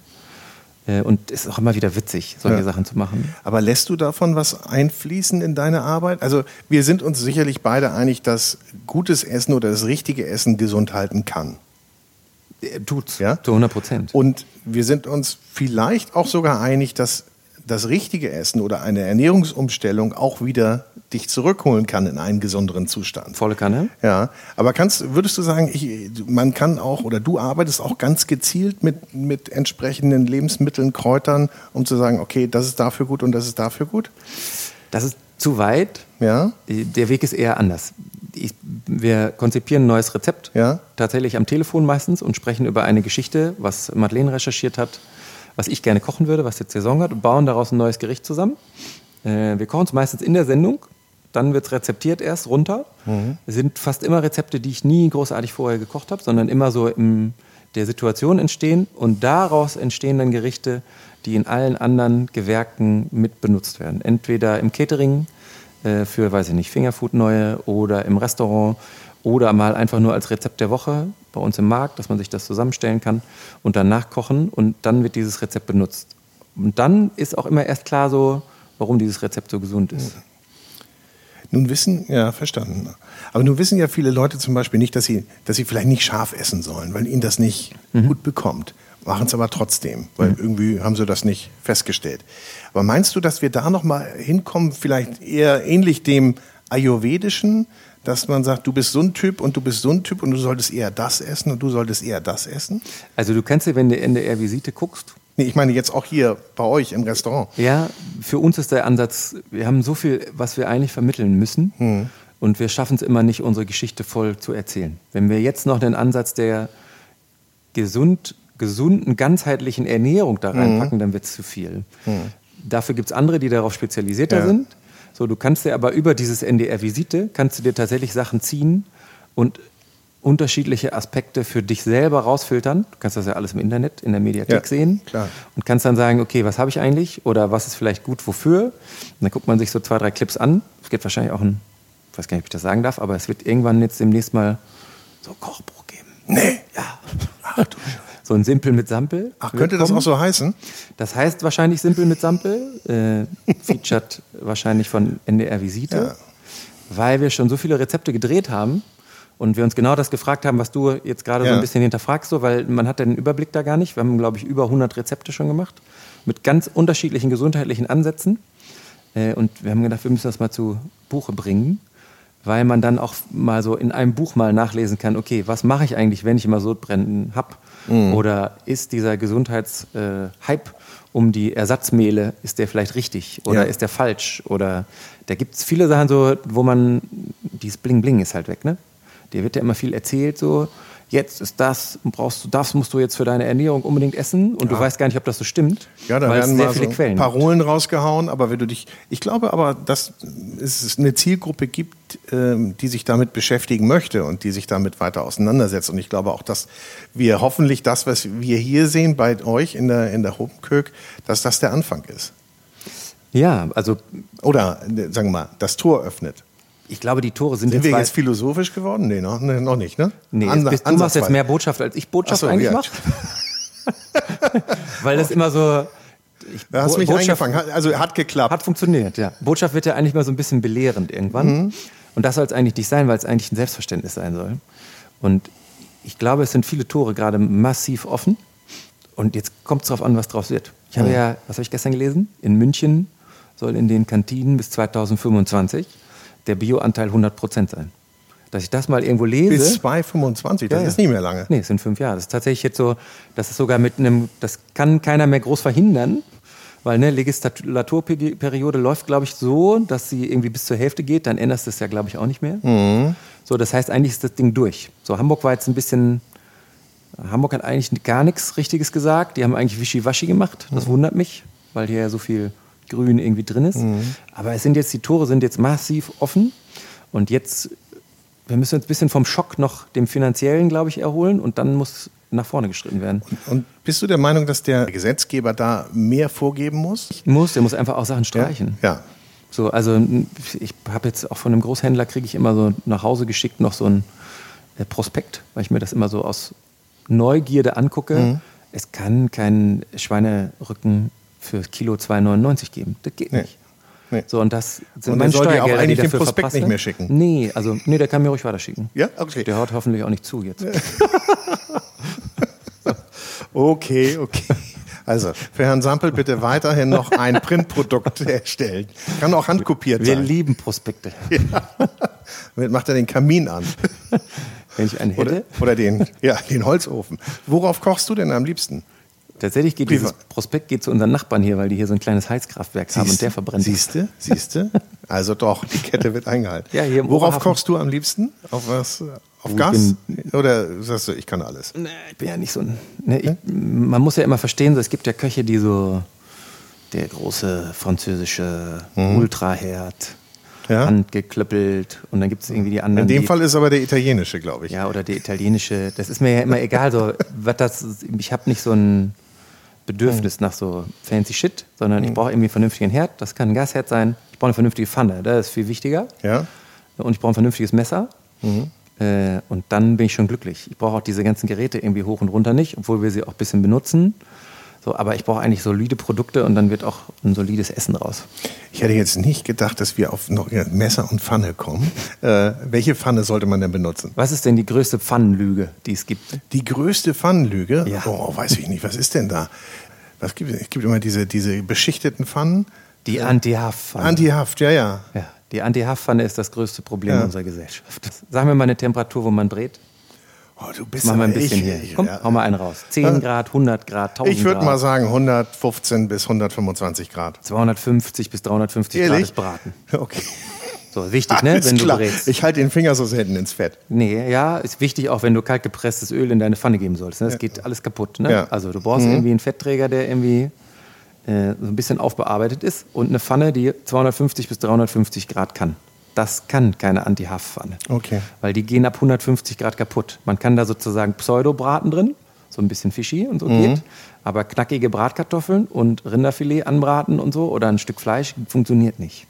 Äh, und es ist auch immer wieder witzig, solche ja. Sachen zu machen. Aber lässt du davon was einfließen in deine Arbeit? Also wir sind uns sicherlich beide einig, dass gutes Essen oder das richtige Essen gesund halten kann. Äh, tut's, ja? zu 100 Prozent. Und wir sind uns vielleicht auch sogar einig, dass das richtige Essen oder eine Ernährungsumstellung auch wieder dich zurückholen kann in einen gesonderen Zustand. Volle Kanne. Ja, aber kannst, würdest du sagen, ich, man kann auch oder du arbeitest auch ganz gezielt mit, mit entsprechenden Lebensmitteln, Kräutern, um zu sagen, okay, das ist dafür gut und das ist dafür gut? Das ist zu weit. Ja. Der Weg ist eher anders. Ich, wir konzipieren ein neues Rezept, ja. tatsächlich am Telefon meistens und sprechen über eine Geschichte, was Madeleine recherchiert hat, was ich gerne kochen würde, was jetzt Saison hat und bauen daraus ein neues Gericht zusammen. Äh, wir kochen es meistens in der Sendung, dann wird es rezeptiert erst runter. Mhm. Es sind fast immer Rezepte, die ich nie großartig vorher gekocht habe, sondern immer so in der Situation entstehen und daraus entstehen dann Gerichte, die in allen anderen Gewerken mit benutzt werden. Entweder im Catering äh, für, weiß ich nicht, Fingerfood neue oder im Restaurant oder mal einfach nur als Rezept der Woche bei uns im Markt, dass man sich das zusammenstellen kann und dann nachkochen und dann wird dieses Rezept benutzt. Und dann ist auch immer erst klar so, warum dieses Rezept so gesund ist. Nun wissen, ja, verstanden. Aber nun wissen ja viele Leute zum Beispiel nicht, dass sie, dass sie vielleicht nicht scharf essen sollen, weil ihnen das nicht mhm. gut bekommt. Machen es aber trotzdem, weil mhm. irgendwie haben sie das nicht festgestellt. Aber meinst du, dass wir da nochmal hinkommen, vielleicht eher ähnlich dem Ayurvedischen, dass man sagt, du bist so ein Typ und du bist so ein Typ und du solltest eher das essen und du solltest eher das essen? Also du kannst dir, wenn du NDR-Visite guckst, Nee, ich meine jetzt auch hier bei euch im Restaurant. Ja, für uns ist der Ansatz, wir haben so viel, was wir eigentlich vermitteln müssen. Hm. Und wir schaffen es immer nicht, unsere Geschichte voll zu erzählen. Wenn wir jetzt noch den Ansatz der gesund, gesunden, ganzheitlichen Ernährung da reinpacken, mhm. dann wird es zu viel. Mhm. Dafür gibt es andere, die darauf spezialisierter ja. sind. So, du kannst dir aber über dieses NDR-Visite, kannst du dir tatsächlich Sachen ziehen und unterschiedliche Aspekte für dich selber rausfiltern. Du kannst das ja alles im Internet, in der Mediathek ja, sehen. Klar. Und kannst dann sagen, okay, was habe ich eigentlich oder was ist vielleicht gut wofür? Und dann guckt man sich so zwei, drei Clips an. Es gibt wahrscheinlich auch ein, ich weiß gar nicht, ob ich das sagen darf, aber es wird irgendwann jetzt demnächst mal so Kochbuch geben. Nee. Ja. Ach, du so ein Simpel mit Sampel. Ach, könnte das auch so heißen? Das heißt wahrscheinlich Simpel mit Sampel. Äh, featured wahrscheinlich von NDR Visite. Ja. Weil wir schon so viele Rezepte gedreht haben und wir uns genau das gefragt haben, was du jetzt gerade ja. so ein bisschen hinterfragst, so, weil man hat den Überblick da gar nicht. Wir haben, glaube ich, über 100 Rezepte schon gemacht mit ganz unterschiedlichen gesundheitlichen Ansätzen. Äh, und wir haben gedacht, wir müssen das mal zu Buche bringen weil man dann auch mal so in einem Buch mal nachlesen kann, okay, was mache ich eigentlich, wenn ich immer Sodbrennen habe? Mhm. Oder ist dieser Gesundheitshype äh, um die Ersatzmehle, ist der vielleicht richtig oder ja. ist der falsch? Oder da gibt es viele Sachen so, wo man, dieses Bling-Bling ist halt weg, ne? Dir wird ja immer viel erzählt so, jetzt ist das, brauchst du das, musst du jetzt für deine Ernährung unbedingt essen und ja. du weißt gar nicht, ob das so stimmt. Ja, da werden mal so Quellen Parolen gibt. rausgehauen, aber wenn du dich, ich glaube aber, dass es eine Zielgruppe gibt, ähm, die sich damit beschäftigen möchte und die sich damit weiter auseinandersetzt und ich glaube auch, dass wir hoffentlich das, was wir hier sehen bei euch in der, in der Hopenkirk, dass das der Anfang ist. Ja, also. Oder, sagen wir mal, das Tor öffnet. Ich glaube, die Tore sind, sind jetzt wir jetzt philosophisch geworden? Nee, noch, nee, noch nicht, ne? Nee, An, bist, du machst jetzt mehr Botschaft, als ich Botschaft so, eigentlich ja. mache. Weil das immer so... Ich, da hast du mich Botschaft, eingefangen. Also hat geklappt. Hat funktioniert, ja. Botschaft wird ja eigentlich mal so ein bisschen belehrend irgendwann. Mhm. Und das soll es eigentlich nicht sein, weil es eigentlich ein Selbstverständnis sein soll. Und ich glaube, es sind viele Tore gerade massiv offen. Und jetzt kommt es darauf an, was draus wird. Ich habe mhm. ja, was habe ich gestern gelesen? In München soll in den Kantinen bis 2025 der Bioanteil 100 Prozent sein. Dass ich das mal irgendwo lese. Bis 225, das ja, ist nicht mehr lange. Nee, es sind fünf Jahre. Das ist tatsächlich jetzt so, das ist sogar mit einem, das kann keiner mehr groß verhindern, weil eine Legislaturperiode läuft, glaube ich, so, dass sie irgendwie bis zur Hälfte geht, dann änderst du es ja, glaube ich, auch nicht mehr. Mhm. So, das heißt, eigentlich ist das Ding durch. So, Hamburg war jetzt ein bisschen, Hamburg hat eigentlich gar nichts Richtiges gesagt. Die haben eigentlich Wischiwaschi gemacht. Das mhm. wundert mich, weil hier ja so viel Grün irgendwie drin ist. Mhm. Aber es sind jetzt, die Tore sind jetzt massiv offen. Und jetzt, wir müssen uns ein bisschen vom Schock noch dem finanziellen, glaube ich, erholen. Und dann muss nach vorne geschritten werden. Und, und, bist du der Meinung, dass der Gesetzgeber da mehr vorgeben muss? Muss, der muss einfach auch Sachen streichen. Ja. ja. So, also ich habe jetzt auch von einem Großhändler kriege ich immer so nach Hause geschickt noch so ein äh, Prospekt, weil ich mir das immer so aus Neugierde angucke. Mhm. Es kann kein Schweinerücken für Kilo 2,99 geben. Das geht nee. nicht. Nee. So, und das sind und meine Steuergelder, auch eigentlich die dafür den Prospekt verpasse. nicht mehr schicken. Nee, also nee, der kann mir ruhig weiter schicken. Ja, okay. Der hört hoffentlich auch nicht zu jetzt. okay, okay. Also, für Herrn Sampel bitte weiterhin noch ein Printprodukt erstellen. Kann auch handkopiert Wir sein. Wir lieben Prospekte. Ja. Damit macht er den Kamin an. Wenn ich einen hätte. Oder, oder den, ja, den Holzofen. Worauf kochst du denn am liebsten? Tatsächlich geht dieses Prospekt geht zu unseren Nachbarn hier, weil die hier so ein kleines Heizkraftwerk Siehste? haben und der verbrennt. Siehste, siehste. Also doch, die Kette wird eingehalten. Ja, hier Worauf Oberhafen. kochst du am liebsten? Auf was? Auf oh, Gas? Oder sagst du, ich kann alles? Nee, ich bin ja nicht so ein. Ne, ich, man muss ja immer verstehen, so, es gibt ja Köche, die so der große französische mhm. Ultraherd, ja? handgeklöppelt und dann gibt es irgendwie die anderen. In dem Fall ist aber der italienische, glaube ich. Ja, oder der italienische. Das ist mir ja immer egal. So, was das, ich habe nicht so ein Bedürfnis mhm. nach so fancy Shit, sondern ich hm. brauche irgendwie einen vernünftigen Herd. Das kann ein Gasherd sein. Ich brauche eine vernünftige Pfanne, das ist viel wichtiger. Ja. Und ich brauche ein vernünftiges Messer. Mhm. Äh, und dann bin ich schon glücklich. Ich brauche auch diese ganzen Geräte irgendwie hoch und runter nicht, obwohl wir sie auch ein bisschen benutzen. So, aber ich brauche eigentlich solide Produkte und dann wird auch ein solides Essen raus. Ich hätte jetzt nicht gedacht, dass wir auf Messer und Pfanne kommen. Äh, welche Pfanne sollte man denn benutzen? Was ist denn die größte Pfannenlüge, die es gibt? Die größte Pfannenlüge? Ja. Oh, weiß ich nicht. Was ist denn da? Was gibt, es gibt immer diese, diese beschichteten Pfannen. Die Anti-Haft-Pfanne. Anti-Haft, ja, ja. ja. Die Anti-Haft-Pfanne ist das größte Problem ja. unserer Gesellschaft. Sagen wir mal eine Temperatur, wo man dreht. Oh, du bist Machen wir ein bisschen ich- hier. ich- Komm, ja. hau mal einen raus. 10 Grad, 100 Grad, 1000 Ich würde Grad. mal sagen 115 bis 125 Grad. 250 bis 350 Grad ist braten. Okay. So, wichtig, ne? Alles wenn du klar. brätst. Ich halte den Finger so selten ins Fett. Nee, ja, ist wichtig auch, wenn du kalt gepresstes Öl in deine Pfanne geben sollst. Ne? Das geht alles kaputt. Ne? Ja. Mhm. Also du brauchst irgendwie einen Fettträger, der irgendwie äh, so ein bisschen aufbearbeitet ist und eine Pfanne, die 250 bis 350 Grad kann. Das kann keine Anti-Haftpfanne. Okay. Weil die gehen ab 150 Grad kaputt. Man kann da sozusagen Pseudo-Braten drin, so ein bisschen fishy und so Mhm. geht. Aber knackige Bratkartoffeln und Rinderfilet anbraten und so oder ein Stück Fleisch funktioniert nicht.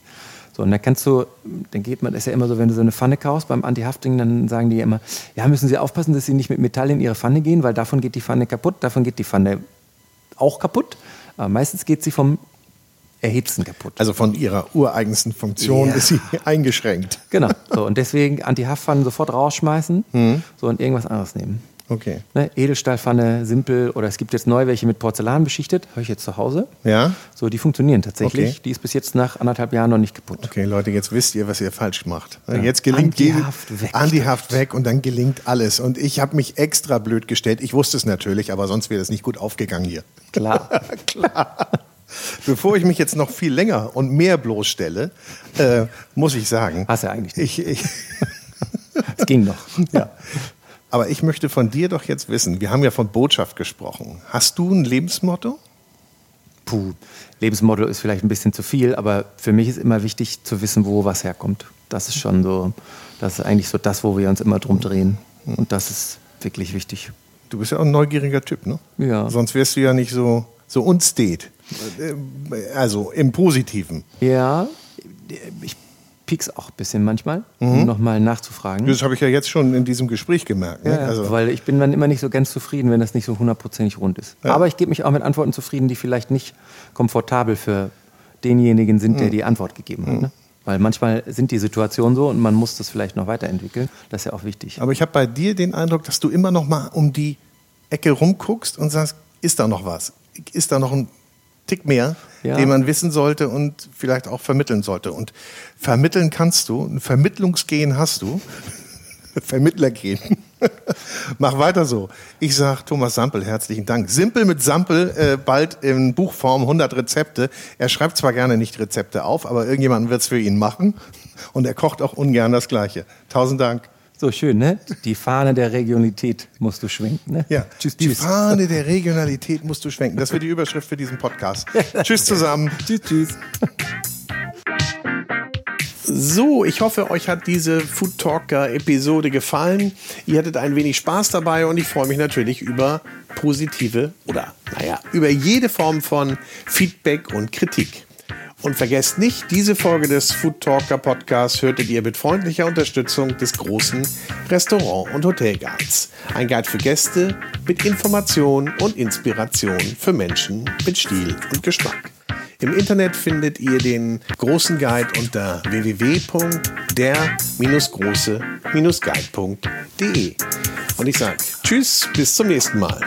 So, und da kannst du, dann geht man, ist ja immer so, wenn du so eine Pfanne kaufst beim Anti-Hafting, dann sagen die immer, ja, müssen Sie aufpassen, dass Sie nicht mit Metall in Ihre Pfanne gehen, weil davon geht die Pfanne kaputt, davon geht die Pfanne auch kaputt. Aber meistens geht sie vom Erhitzen kaputt. Also von ihrer ureigensten Funktion Ja. ist sie eingeschränkt. Genau. So, und deswegen Anti-Haftpfannen sofort rausschmeißen Mhm. so, und irgendwas anderes nehmen. Okay. Ne? Edelstahlpfanne, simpel oder es gibt jetzt neu welche mit Porzellan beschichtet, habe ich jetzt zu Hause. Ja? So, die funktionieren tatsächlich. Okay. Die ist bis jetzt nach anderthalb Jahren noch nicht kaputt. Okay, Leute, jetzt wisst ihr, was ihr falsch macht. Jetzt gelingt Anti-Haft jedem- weg. Anti-Haft weg und dann gelingt alles. Und ich habe mich extra blöd gestellt. Ich wusste es natürlich, aber sonst wäre das nicht gut aufgegangen hier. Klar. Klar. Bevor ich mich jetzt noch viel länger und mehr bloßstelle, äh, muss ich sagen. Hast du eigentlich nicht. Ich, Es ging noch. ja. Aber ich möchte von dir doch jetzt wissen, wir haben ja von Botschaft gesprochen. Hast du ein Lebensmotto? Puh, Lebensmotto ist vielleicht ein bisschen zu viel, aber für mich ist immer wichtig zu wissen, wo was herkommt. Das ist schon so, das ist eigentlich so das, wo wir uns immer drum drehen. Und das ist wirklich wichtig. Du bist ja auch ein neugieriger Typ, ne? Ja. Sonst wärst du ja nicht so, so unstet. Äh, Also im Positiven. Ja, ich piek's auch ein bisschen manchmal, um nochmal nachzufragen. Das habe ich ja jetzt schon in diesem Gespräch gemerkt. Ne? Ja, Also, weil ich bin dann immer nicht so ganz zufrieden, wenn das nicht so hundertprozentig rund ist. Aber ich gebe mich auch mit Antworten zufrieden, die vielleicht nicht komfortabel für denjenigen sind, der die Antwort gegeben hat. Ne? Weil manchmal sind die Situationen so und man muss das vielleicht noch weiterentwickeln. Das ist ja auch wichtig. aber ich habe bei dir den Eindruck, dass du immer noch mal um die Ecke rumguckst und sagst, ist da noch was? Ist da noch ein Tick mehr, Ja. den man wissen sollte und vielleicht auch vermitteln sollte? Und vermitteln kannst du, ein Vermittlungsgehen hast du. Vermittlergehen. Mach weiter so. Ich sag Thomas Sampel, herzlichen Dank. Simpel mit Sampel, äh, bald in Buchform 100 Rezepte. Er schreibt zwar gerne nicht Rezepte auf, aber irgendjemand wird es für ihn machen. Und er kocht auch ungern das Gleiche. Tausend Dank. So schön, ne? Die Fahne der Regionalität musst du schwenken, ne? Ja, Tschüss, die tschüss. Fahne der Regionalität musst du schwenken. Das wird die Überschrift für diesen Podcast. tschüss zusammen. Tschüss, tschüss. So, ich hoffe, euch hat diese Food Talker Episode gefallen. Ihr hattet ein wenig Spaß dabei und ich freue mich natürlich über positive oder, naja, über jede Form von Feedback und Kritik. Und vergesst nicht, diese Folge des Food Talker Podcasts hörtet ihr mit freundlicher Unterstützung des großen Restaurant- und Hotelguides. Ein Guide für Gäste mit Information und Inspiration für Menschen mit Stil und Geschmack. Im Internet findet ihr den großen Guide unter www.der-große-guide.de. Und ich sage Tschüss, bis zum nächsten Mal.